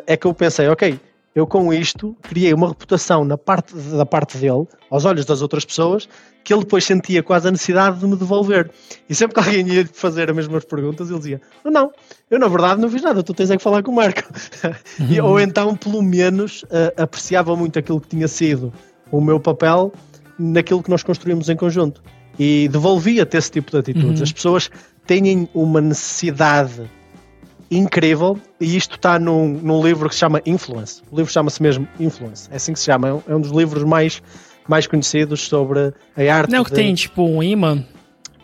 é que eu pensei ok eu com isto criei uma reputação na parte, da parte dele, aos olhos das outras pessoas, que ele depois sentia quase a necessidade de me devolver. E sempre que alguém ia fazer as mesmas perguntas, ele dizia: Não, não, eu na verdade não fiz nada, tu tens é que falar com o Marco. [LAUGHS] e, ou então, pelo menos, uh, apreciava muito aquilo que tinha sido o meu papel naquilo que nós construímos em conjunto. E devolvia-te esse tipo de atitudes. Uhum. As pessoas têm uma necessidade incrível e isto está num, num livro que se chama Influence. O livro chama-se mesmo Influence, é assim que se chama. É um dos livros mais, mais conhecidos sobre a arte. Não é que de... tem tipo um imã?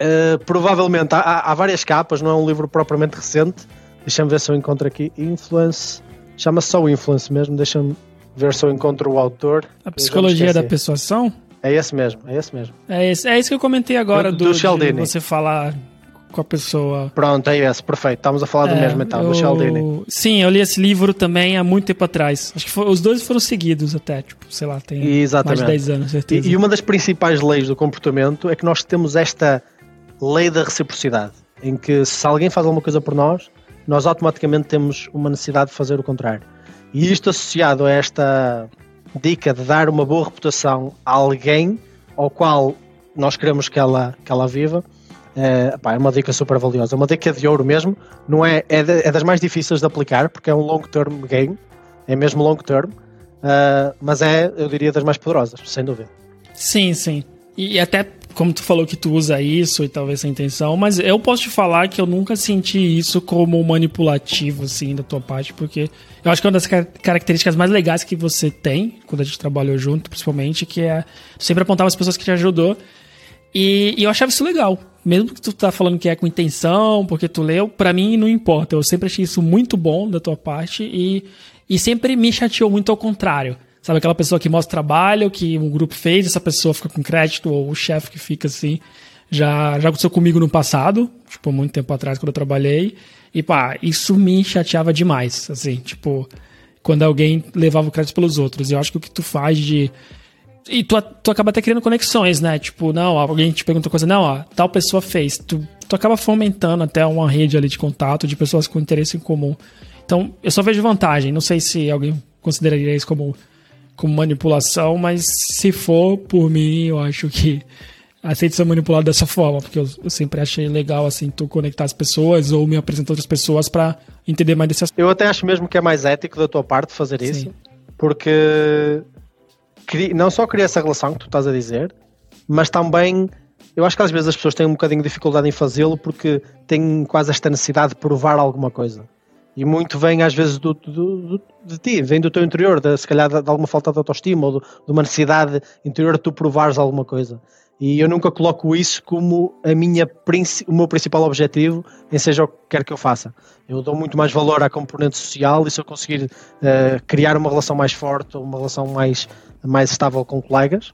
Uh, provavelmente. Há, há, várias capas, não é um livro propriamente recente. Deixa-me ver se eu encontro aqui. Influence. Chama-se só Influence mesmo. Deixa-me ver se eu encontro o autor. A psicologia da persuasão? É esse mesmo, é esse mesmo. É, esse, é isso que eu comentei agora do, do de você falar com a pessoa. Pronto, é esse, perfeito. Estamos a falar do é, mesmo então, eu... do Cialdini. Sim, eu li esse livro também há muito tempo atrás. Acho que foi, os dois foram seguidos até, tipo, sei lá, tem Exatamente. mais de 10 anos, certeza. E, e uma das principais leis do comportamento é que nós temos esta lei da reciprocidade, em que se alguém faz alguma coisa por nós, nós automaticamente temos uma necessidade de fazer o contrário. E isto associado a esta dica de dar uma boa reputação a alguém ao qual nós queremos que ela, que ela viva, é, pá, é uma dica super valiosa, uma dica de ouro mesmo. Não é, é, de, é das mais difíceis de aplicar porque é um long term game, é mesmo long term, uh, mas é, eu diria, das mais poderosas, sem dúvida. Sim, sim. E até como tu falou que tu usa isso e talvez sem intenção, mas eu posso te falar que eu nunca senti isso como manipulativo, assim, da tua parte, porque eu acho que é uma das características mais legais que você tem, quando a gente trabalhou junto, principalmente, que é sempre apontar as pessoas que te ajudou. E, e, eu achava isso legal. Mesmo que tu tá falando que é com intenção, porque tu leu, para mim não importa. Eu sempre achei isso muito bom da tua parte e, e sempre me chateou muito ao contrário. Sabe aquela pessoa que mostra trabalho, que um grupo fez, essa pessoa fica com crédito, ou o chefe que fica assim. Já, já aconteceu comigo no passado, tipo, muito tempo atrás, quando eu trabalhei. E pá, isso me chateava demais, assim, tipo, quando alguém levava o crédito pelos outros. Eu acho que o que tu faz de. E tu, tu acaba até criando conexões, né? Tipo, não, alguém te pergunta coisa, não, ó, tal pessoa fez. Tu, tu acaba fomentando até uma rede ali de contato de pessoas com interesse em comum. Então, eu só vejo vantagem. Não sei se alguém consideraria isso como como manipulação, mas se for por mim, eu acho que aceito ser manipulado dessa forma, porque eu, eu, sempre achei legal assim tu conectar as pessoas ou me apresentar outras pessoas para entender mais desse aspecto. Eu até acho mesmo que é mais ético da tua parte fazer isso, Sim. porque não só cria essa relação que tu estás a dizer, mas também eu acho que às vezes as pessoas têm um bocadinho de dificuldade em fazê-lo porque têm quase esta necessidade de provar alguma coisa. E muito vem às vezes do, do, do, de ti, vem do teu interior, de, se calhar de, de alguma falta de autoestima ou de, de, uma necessidade interior de tu provares alguma coisa. E eu nunca coloco isso como a minha, o meu principal objetivo, em seja o que quer que eu faça. Eu dou muito mais valor à componente social e se eu conseguir uh, criar uma relação mais forte, uma relação mais, mais estável com colegas,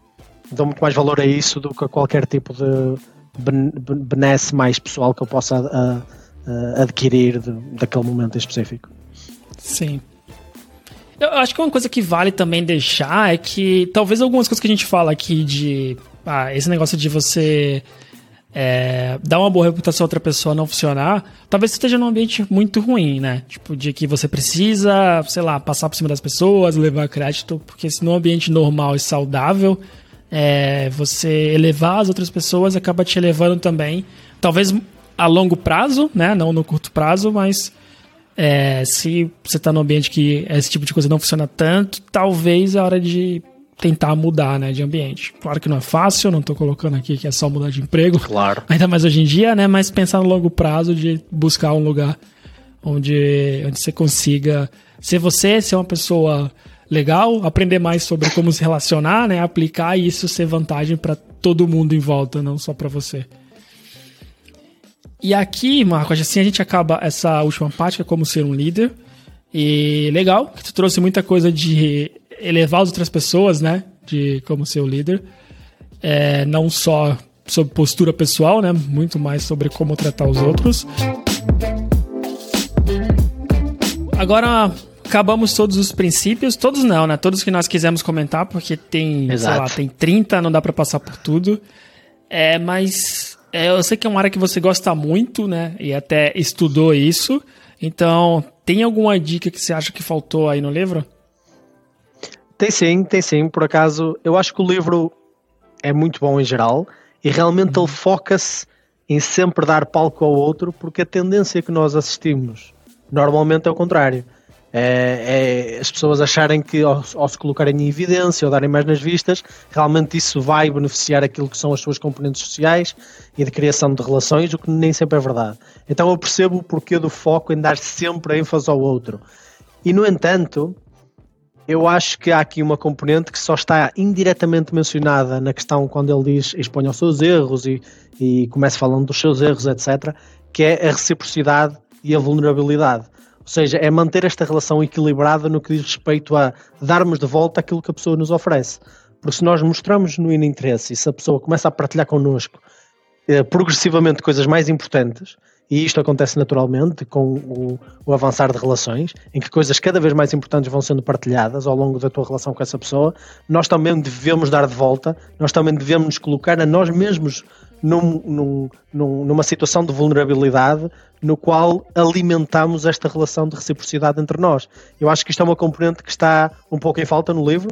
dou muito mais valor a isso do que a qualquer tipo de benesse mais pessoal que eu possa uh, uh, adquirir de, daquele momento em específico. Sim. Eu acho que uma coisa que vale também deixar é que talvez algumas coisas que a gente fala aqui de. Ah, esse negócio de você é, dar uma boa reputação a outra pessoa não funcionar, talvez você esteja num ambiente muito ruim, né? Tipo, de que você precisa, sei lá, passar por cima das pessoas, levar crédito, porque se num ambiente normal e saudável, é, você elevar as outras pessoas acaba te elevando também. Talvez a longo prazo, né? Não no curto prazo, mas é, se você está num ambiente que esse tipo de coisa não funciona tanto, talvez é hora de tentar mudar, né, de ambiente. Claro que não é fácil, não estou colocando aqui que é só mudar de emprego. Claro. Ainda mais hoje em dia, né, mas pensar no longo prazo de buscar um lugar onde, onde você consiga ser você, ser uma pessoa legal, aprender mais sobre como se relacionar, né, aplicar e isso ser vantagem para todo mundo em volta, não só para você. E aqui, Marcos, assim a gente acaba essa última parte, que é como ser um líder. E legal, que tu trouxe muita coisa de elevar as outras pessoas, né? De como ser o líder. É, não só sobre postura pessoal, né? Muito mais sobre como tratar os outros. Agora acabamos todos os princípios, todos não, né? Todos que nós quisemos comentar, porque tem, Exato. sei lá, tem 30, não dá para passar por tudo. É, mas é, eu sei que é uma área que você gosta muito, né? E até estudou isso. Então, tem alguma dica que você acha que faltou aí no livro? Tem sim, tem sim. Por acaso, eu acho que o livro é muito bom em geral e realmente uhum. ele foca-se em sempre dar palco ao outro, porque a tendência que nós assistimos normalmente é o contrário é, é, as pessoas acharem que ao, ao, se colocarem em evidência ou darem mais nas vistas, realmente isso vai beneficiar aquilo que são as suas componentes sociais e de criação de relações, o que nem sempre é verdade. Então eu percebo o porquê do foco em dar sempre ênfase ao outro. E no entanto, eu acho que há aqui uma componente que só está indiretamente mencionada na questão quando ele diz exponha os seus erros e, e começa falando dos seus erros, etc., que é a reciprocidade e a vulnerabilidade ou seja, é manter esta relação equilibrada no que diz respeito a darmos de volta aquilo que a pessoa nos oferece. Porque se nós mostramos genuíno interesse e se a pessoa começa a partilhar connosco eh, progressivamente coisas mais importantes, e isto acontece naturalmente com o, o, avançar de relações, em que coisas cada vez mais importantes vão sendo partilhadas ao longo da tua relação com essa pessoa, nós também devemos dar de volta, nós também devemos nos colocar a nós mesmos num, num, numa situação de vulnerabilidade no qual alimentamos esta relação de reciprocidade entre nós. Eu acho que isto é uma componente que está um pouco em falta no livro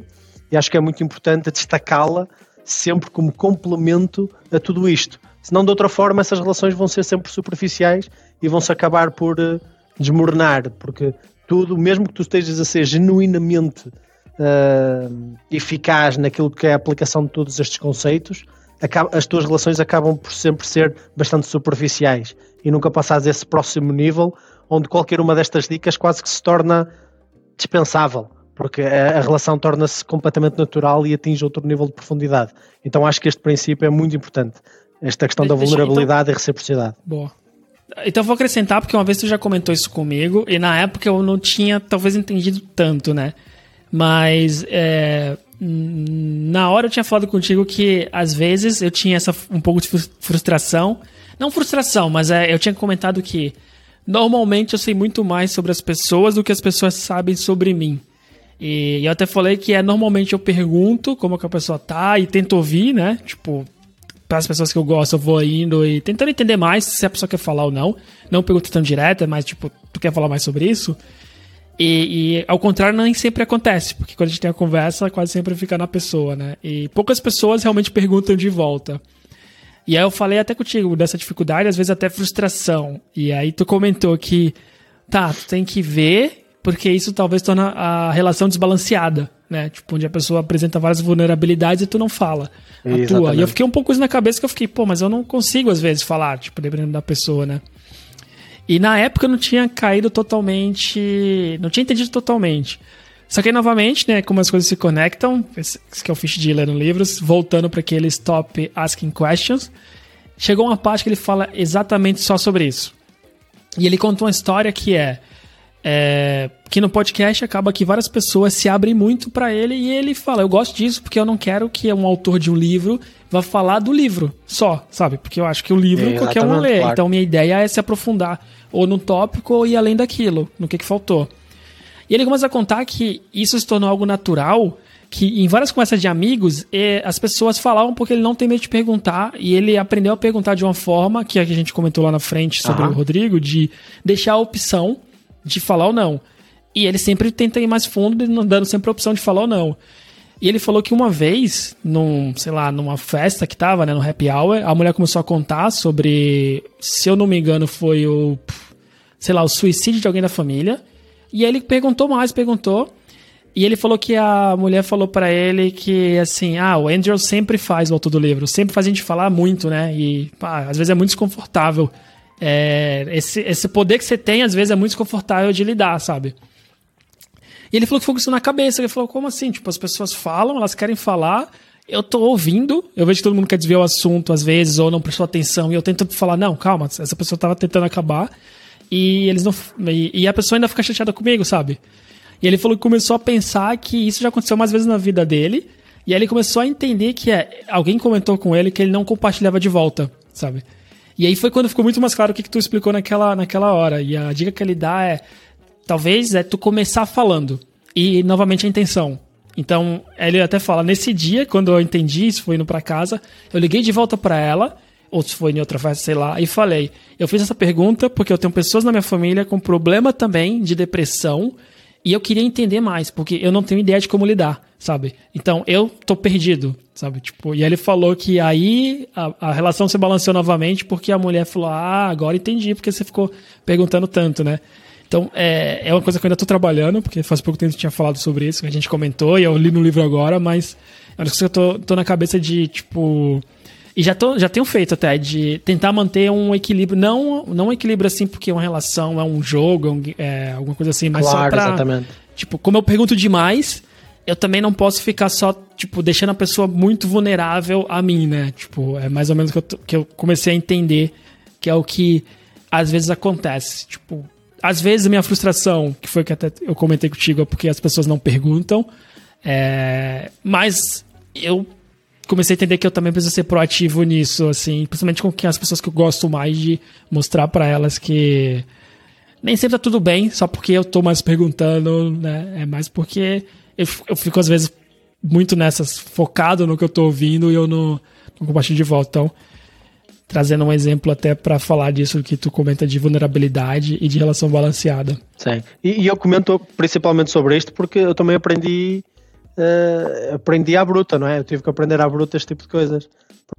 e acho que é muito importante destacá-la sempre como complemento a tudo isto. Senão, de outra forma, essas relações vão ser sempre superficiais e vão-se acabar por uh, desmoronar, porque tudo, mesmo que tu estejas a ser genuinamente uh, eficaz naquilo que é a aplicação de todos estes conceitos, as tuas relações acabam por sempre ser bastante superficiais e nunca passares esse próximo nível onde qualquer uma destas dicas quase que se torna dispensável, porque a, relação torna-se completamente natural e atinge outro nível de profundidade. Então acho que este princípio é muito importante. Esta questão da vulnerabilidade então, e reciprocidade. Boa. Então vou acrescentar, porque uma vez tu já comentou isso comigo, e na época eu não tinha talvez entendido tanto, né? Mas é, na hora eu tinha falado contigo que às vezes eu tinha essa um pouco de frustração. Não frustração, mas é, eu tinha comentado que normalmente eu sei muito mais sobre as pessoas do que as pessoas sabem sobre mim. E eu até falei que é normalmente eu pergunto como que a pessoa tá e tento ouvir, né? Tipo, para as pessoas que eu gosto, eu vou indo e tentando entender mais se a pessoa quer falar ou não. Não pergunto tão direto, é mais tipo, tu quer falar mais sobre isso? E, e, ao contrário, nem sempre acontece, porque quando a gente tem a conversa, quase sempre fica na pessoa, né? E poucas pessoas realmente perguntam de volta. E aí eu falei até contigo dessa dificuldade, às vezes até frustração. E aí tu comentou que, tá, tu tem que ver, porque isso talvez torna a relação desbalanceada, né? Tipo, onde a pessoa apresenta várias vulnerabilidades e tu não fala a tua. E eu fiquei um pouco isso na cabeça que eu fiquei, pô, mas eu não consigo às vezes falar, tipo, dependendo da pessoa, né? E na época eu não tinha caído totalmente. Não tinha entendido totalmente. Só que aí, novamente, né, como as coisas se conectam, esse que é o fish de ler no livros, voltando para aquele Stop Asking Questions, chegou uma parte que ele fala exatamente só sobre isso. E ele contou uma história que é, é que no podcast acaba que várias pessoas se abrem muito para ele e ele fala: Eu gosto disso porque eu não quero que um autor de um livro vá falar do livro só, sabe? Porque eu acho que o livro é, qualquer um lê. Claro. Então minha ideia é se aprofundar ou no tópico ou ir além daquilo, no que, que faltou. E ele começa a contar que isso se tornou algo natural, que em várias conversas de amigos, as pessoas falavam porque ele não tem medo de perguntar, e ele aprendeu a perguntar de uma forma, que a gente comentou lá na frente sobre uhum. o Rodrigo, de deixar a opção de falar ou não. E ele sempre tenta ir mais fundo, dando sempre a opção de falar ou não. E ele falou que uma vez, num, sei lá, numa festa que tava, né, no happy hour, a mulher começou a contar sobre, se eu não me engano, foi o, sei lá, o suicídio de alguém da família. E ele perguntou mais, perguntou. E ele falou que a mulher falou para ele que, assim, ah, o Andrew sempre faz o autor do livro, sempre faz a gente falar muito, né? E, pá, às vezes é muito desconfortável. É, esse, esse poder que você tem, às vezes, é muito desconfortável de lidar, sabe? E ele falou que ficou com isso na cabeça. Ele falou, como assim? Tipo, as pessoas falam, elas querem falar, eu tô ouvindo, eu vejo que todo mundo quer desviar o assunto às vezes, ou não prestou atenção, e eu tento falar, não, calma, essa pessoa tava tentando acabar e eles não. E, e, a pessoa ainda fica chateada comigo, sabe? E ele falou que começou a pensar que isso já aconteceu mais vezes na vida dele. E aí ele começou a entender que é, alguém comentou com ele que ele não compartilhava de volta, sabe? E aí foi quando ficou muito mais claro o que, que tu explicou naquela, naquela hora. E a dica que ele dá é: talvez é tu começar falando. E novamente a intenção. Então, ele até fala: nesse dia, quando eu entendi isso, foi indo pra casa, eu liguei de volta para ela ou se foi em outra festa, sei lá, e falei: eu fiz essa pergunta porque eu tenho pessoas na minha família com problema também de depressão e eu queria entender mais, porque eu não tenho ideia de como lidar, sabe? Então eu tô perdido, sabe? Tipo, e ele falou que aí a, a relação se balanceou novamente porque a mulher falou: ah, agora entendi porque você ficou perguntando tanto, né? Então, é, é uma coisa que eu ainda tô trabalhando, porque faz pouco tempo que tinha falado sobre isso, que a gente comentou, e eu li no livro agora, mas é uma coisa que eu tô, tô na cabeça de, tipo, e já, tô, já tenho feito até, de tentar manter um equilíbrio, não, não um equilíbrio assim porque é uma relação, é um jogo, é, é alguma coisa assim, mas claro, só pra. Exatamente. Tipo, como eu pergunto demais, eu também não posso ficar só, tipo, deixando a pessoa muito vulnerável a mim, né? Tipo, é mais ou menos que eu, que eu comecei a entender que é o que às vezes acontece. Tipo, às vezes a minha frustração, que foi que até eu comentei contigo, é porque as pessoas não perguntam. É, mas eu comecei a entender que eu também preciso ser proativo nisso, assim, principalmente com as pessoas que eu gosto mais de mostrar para elas que nem sempre tá tudo bem, só porque eu tô mais perguntando, né? É mais porque eu, eu fico às vezes muito nessas, focado no que eu tô ouvindo e eu não, não compartilho de volta. Então, trazendo um exemplo até para falar disso que tu comenta de vulnerabilidade e de relação balanceada. Sim. E, e eu comento principalmente sobre isto porque eu também aprendi uh, aprendi à bruta, não é? Eu tive que aprender à bruta este tipo de coisas.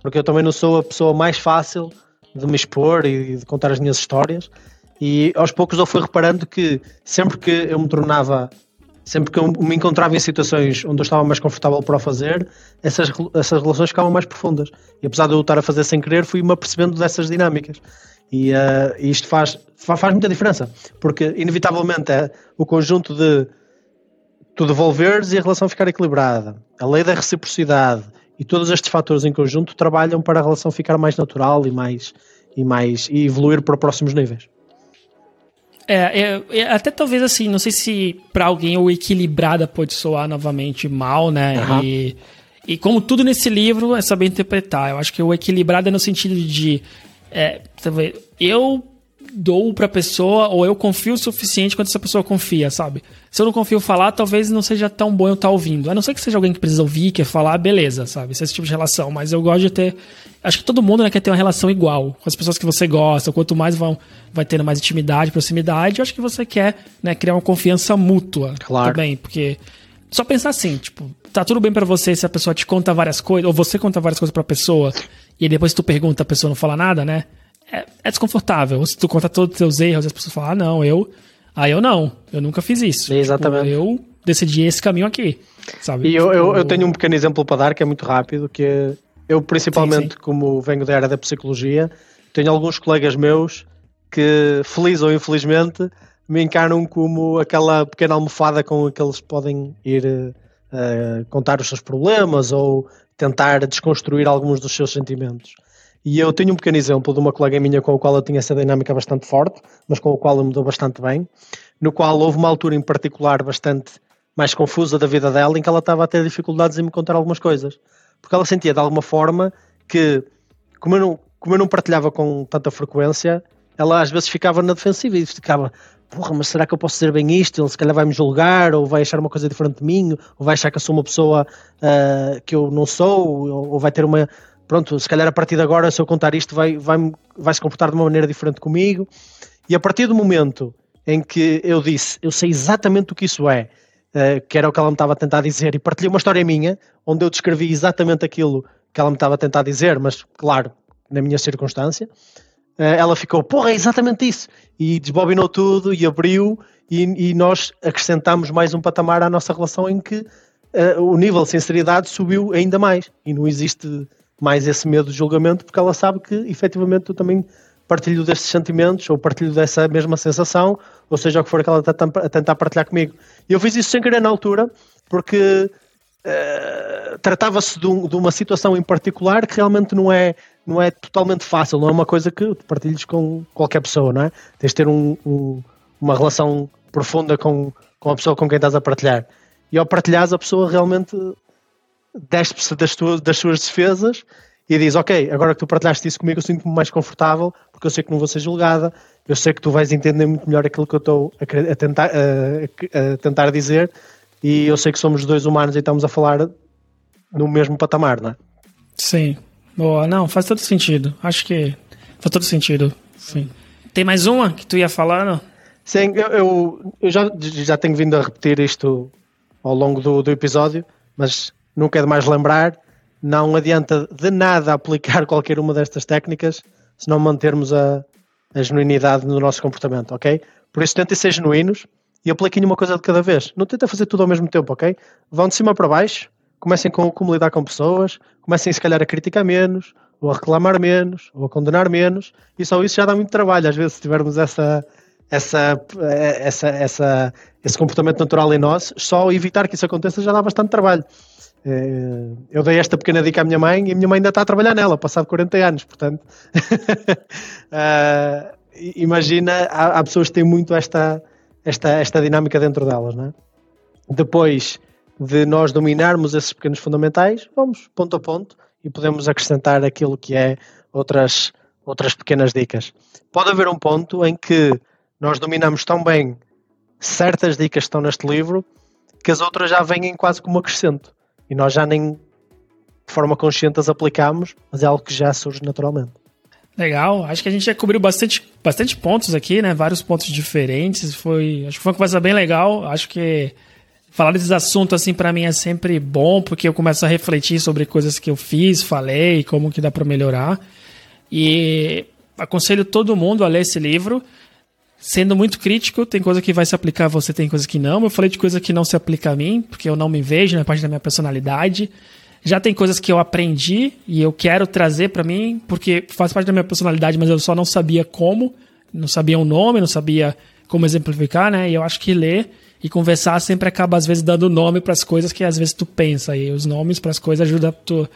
Porque eu também não sou a pessoa mais fácil de me expor e de contar as minhas histórias. E aos poucos eu fui reparando que sempre que eu me tornava sempre que eu me encontrava em situações onde eu estava mais confortável para o fazer, essas, essas relações ficavam mais profundas. E apesar de eu estar a fazer sem querer, fui-me apercebendo dessas dinâmicas. E uh, isto faz, faz muita diferença, porque inevitavelmente é o conjunto de tu devolveres e a relação ficar equilibrada, a lei da reciprocidade e todos estes fatores em conjunto trabalham para a relação ficar mais natural e mais e mais e evoluir para próximos níveis. É, é, é, até talvez assim, não sei se para alguém o equilibrada pode soar novamente mal, né? Uhum. E, e como tudo nesse livro é saber interpretar. Eu acho que o equilibrado é no sentido de. É, eu dou pra pessoa ou eu confio o suficiente quanto essa pessoa confia, sabe? Se eu não confio falar, talvez não seja tão bom eu estar tá ouvindo. A não ser que seja alguém que precisa ouvir, quer falar, beleza, sabe? Esse, é esse tipo de relação. Mas eu gosto de ter. Acho que todo mundo né, quer ter uma relação igual com as pessoas que você gosta. Quanto mais vão, vai tendo mais intimidade, proximidade, eu acho que você quer né, criar uma confiança mútua claro. também. Porque só pensar assim, tipo, tá tudo bem para você se a pessoa te conta várias coisas, ou você conta várias coisas pra pessoa, e depois tu pergunta, a pessoa não fala nada, né? É, é desconfortável. Se tu conta todos os teus erros e as pessoas falam, ah, não, eu. Ah, eu não. Eu nunca fiz isso. Exatamente. Tipo, eu decidi esse caminho aqui. Sabe? E eu, eu, eu, tenho um pequeno exemplo para dar que é muito rápido, que eu principalmente, sim, sim. como venho da área da psicologia, tenho alguns colegas meus que, feliz ou infelizmente, me encaram como aquela pequena almofada com que eles podem ir uh, contar os seus problemas ou tentar desconstruir alguns dos seus sentimentos. E eu tenho um pequeno exemplo de uma colega minha com a qual eu tinha essa dinâmica bastante forte, mas com a qual eu me dou bastante bem, no qual houve uma altura em particular bastante mais confusa da vida dela, em que ela estava a ter dificuldades em me contar algumas coisas. Porque ela sentia de alguma forma que, como eu não, como eu não partilhava com tanta frequência, ela às vezes ficava na defensiva e ficava, porra, mas será que eu posso dizer bem isto? Ele se calhar vai me julgar, ou vai achar uma coisa diferente de mim, ou vai achar que eu sou uma pessoa uh, que eu não sou, ou, ou vai ter uma, pronto, se calhar a partir de agora, se eu contar isto, vai, vai, vai se comportar de uma maneira diferente comigo. E a partir do momento em que eu disse, eu sei exatamente o que isso é, uh, que era o que ela me estava a tentar dizer, e partilhei uma história minha, onde eu descrevi exatamente aquilo que ela me estava a tentar dizer, mas claro, na minha circunstância, uh, ela ficou, porra, é exatamente isso, e desbobinou tudo e abriu, e, e nós acrescentámos mais um patamar à nossa relação em que uh, o nível de sinceridade subiu ainda mais, e não existe mais esse medo de julgamento, porque ela sabe que efetivamente eu também partilho desses sentimentos ou partilho dessa mesma sensação, ou seja, o que for que ela está a tentar partilhar comigo. E eu fiz isso sem querer na altura, porque uh, tratava-se de, de, uma situação em particular que realmente não é, não é totalmente fácil, não é uma coisa que partilhes com qualquer pessoa, não é? Tens de ter um, um, uma relação profunda com, com a pessoa com quem estás a partilhar. E ao partilhares, a pessoa realmente despe-se das, das suas defesas e diz: Ok, agora que tu partilhaste isso comigo, eu sinto-me mais confortável porque eu sei que não vou ser julgada, eu sei que tu vais entender muito melhor aquilo que eu estou a, a, tentar, a, a, tentar dizer e eu sei que somos dois humanos e estamos a falar no mesmo patamar, não é? Sim, boa, não, faz todo sentido. Acho que faz todo sentido. Sim. Tem mais uma que tu ia falar, não? Sim, eu, eu, eu já, já tenho vindo a repetir isto ao longo do, do episódio, mas nunca é demais lembrar, não adianta de nada aplicar [LAUGHS] qualquer uma destas técnicas se não mantermos a, a genuinidade no nosso comportamento, ok? Por isso tentem ser genuínos e apliquem uma coisa de cada vez. Não tentem fazer tudo ao mesmo tempo, ok? Vão de cima para baixo, comecem com como lidar com pessoas, comecem se calhar a criticar menos, ou a reclamar menos, ou a condenar menos, e só isso já dá muito trabalho. Às vezes, se tivermos essa, essa, essa, essa, esse comportamento natural em nós, só evitar que isso aconteça já dá bastante trabalho. Eh, eu dei esta pequena dica à minha mãe e a minha mãe ainda está a trabalhar nela, passado 40 anos, portanto. [LAUGHS] uh, imagina, há, há, pessoas que têm muito esta, esta, esta dinâmica dentro delas, não é? Depois de nós dominarmos esses pequenos fundamentais, vamos ponto a ponto e podemos acrescentar aquilo que é outras, outras pequenas dicas. Pode haver um ponto em que nós dominamos tão bem certas dicas que estão neste livro que as outras já vêm quase como acrescento e nós já nem de forma consciente as aplicamos, mas é algo que já surge naturalmente. Legal, acho que a gente já cobriu bastante, bastante pontos aqui, né? Vários pontos diferentes. Foi, acho que foi uma conversa bem legal. Acho que falar desses assuntos assim para mim é sempre bom, porque eu começo a refletir sobre coisas que eu fiz, falei, como que dá para melhorar. E aconselho todo mundo a ler esse livro. Sendo muito crítico, tem coisa que vai se aplicar a você, tem coisa que não. Eu falei de coisa que não se aplica a mim, porque eu não me vejo, não é parte da minha personalidade. Já tem coisas que eu aprendi e eu quero trazer para mim, porque faz parte da minha personalidade, mas eu só não sabia como, não sabia o nome, não sabia como exemplificar, né? E eu acho que ler e conversar sempre acaba às vezes dando nome para as coisas que às vezes tu pensa e os nomes para as coisas ajudam tu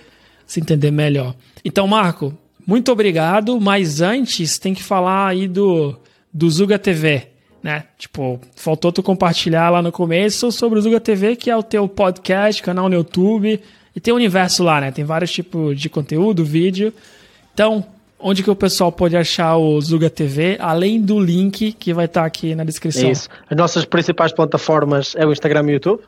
se entender melhor. Então, Marco, muito obrigado, mas antes tem que falar aí do do Zuga TV, né? Tipo, faltou tu compartilhar lá no começo sobre o Zuga TV, que é o teu podcast, canal no YouTube, e tem um universo lá, né? Tem vários tipos de conteúdo, vídeo. Então, onde que o pessoal pode achar o Zuga TV, além do link que vai estar tá aqui na descrição? Isso. As nossas principais plataformas é o Instagram e o YouTube.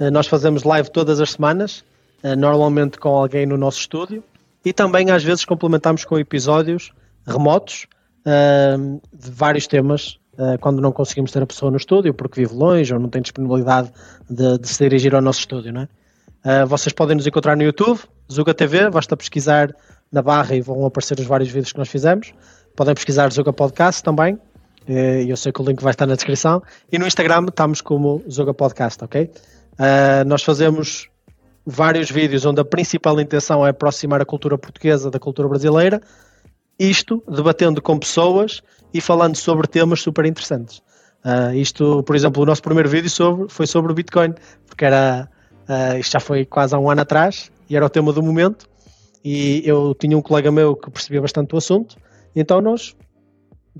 Eh, nós fazemos live todas as semanas, eh, normalmente com alguém no nosso estúdio. E também às vezes complementamos com episódios remotos de vários temas uh, quando não conseguimos ter a pessoa no estúdio porque vive longe ou não tem disponibilidade de, de se dirigir ao nosso estúdio. Não é? Uh, vocês podem nos encontrar no YouTube, Zuga TV, basta pesquisar na barra e vão aparecer os vários vídeos que nós fizemos. Podem pesquisar Zuga Podcast também, eu sei que o link vai estar na descrição. E no Instagram estamos como Zuga Podcast, ok? Uh, nós fazemos vários vídeos onde a principal intenção é aproximar a cultura portuguesa da cultura brasileira, isto debatendo com pessoas e falando sobre temas super interessantes. Uh, isto, por exemplo, o nosso primeiro vídeo sobre, foi sobre o Bitcoin, porque era, uh, isto já foi quase há um ano atrás e era o tema do momento. E eu tinha um colega meu que percebia bastante o assunto, então nós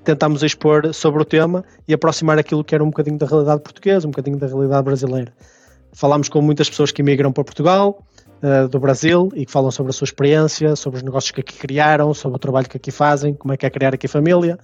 tentámos expor sobre o tema e aproximar aquilo que era um bocadinho da realidade portuguesa, um bocadinho da realidade brasileira. Falámos com muitas pessoas que migram para Portugal, uh, do Brasil e que falam sobre a sua experiência, sobre os negócios que aqui criaram, sobre o trabalho que aqui fazem, como é que é criar aqui família.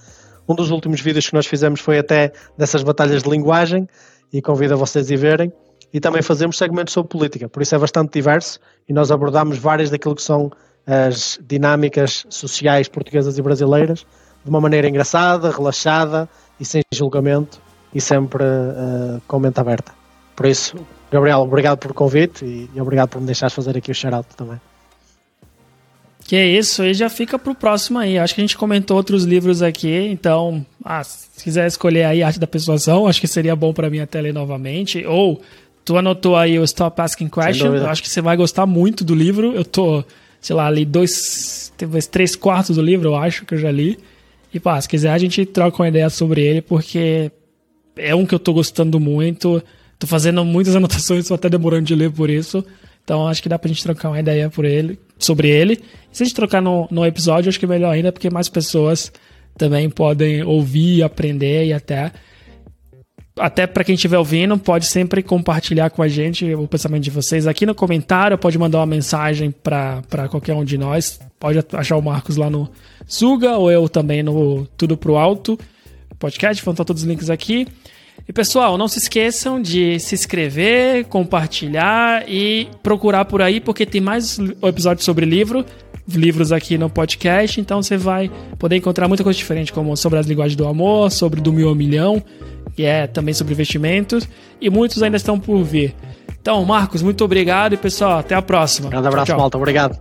Um dos últimos vídeos que nós fizemos foi até dessas batalhas de linguagem e convido a vocês a verem. E também fazemos segmentos sobre política, por isso é bastante diverso e nós abordamos várias daquilo que são as dinâmicas sociais portuguesas e brasileiras de uma maneira engraçada, relaxada e sem julgamento e sempre uh, com mente aberta. Por isso, Gabriel, obrigado pelo convite e, e obrigado por me deixares fazer aqui o shout também. Que é isso, aí já fica pro próximo aí. Acho que a gente comentou outros livros aqui, então, ah, se quiser escolher aí Arte da Persuasão, acho que seria bom para mim até ler novamente. Ou tu anotou aí o Stop Asking Questions, eu acho que você vai gostar muito do livro. Eu tô, sei lá, ali dois, talvez três quartos do livro, eu acho que eu já li. E pá, se quiser a gente troca uma ideia sobre ele, porque é um que eu tô gostando muito. Tô fazendo muitas [LAUGHS] anotações, tô até demorando de ler por isso. Então acho que dá pra gente trocar uma ideia por ele, sobre ele. Se a gente trocar no, no episódio, acho que é melhor ainda, porque mais pessoas também podem ouvir, aprender e até. Até para quem estiver ouvindo, pode sempre compartilhar com a gente o pensamento de vocês aqui no comentário, pode mandar uma mensagem para qualquer um de nós. Pode achar o Marcos lá no Suga ou eu também no Tudo Pro Alto podcast. Vão estar todos os links aqui. E pessoal, não se esqueçam de se inscrever, compartilhar e procurar por aí, porque tem mais episódios sobre livro, livros aqui no podcast, então você vai poder encontrar muita coisa diferente, como sobre as linguagens do amor, sobre do mil ao milhão, que é também sobre investimentos, e muitos ainda estão por vir. Então, Marcos, muito obrigado e pessoal, até a próxima. Um grande abraço, tchau, tchau. malta. Obrigado.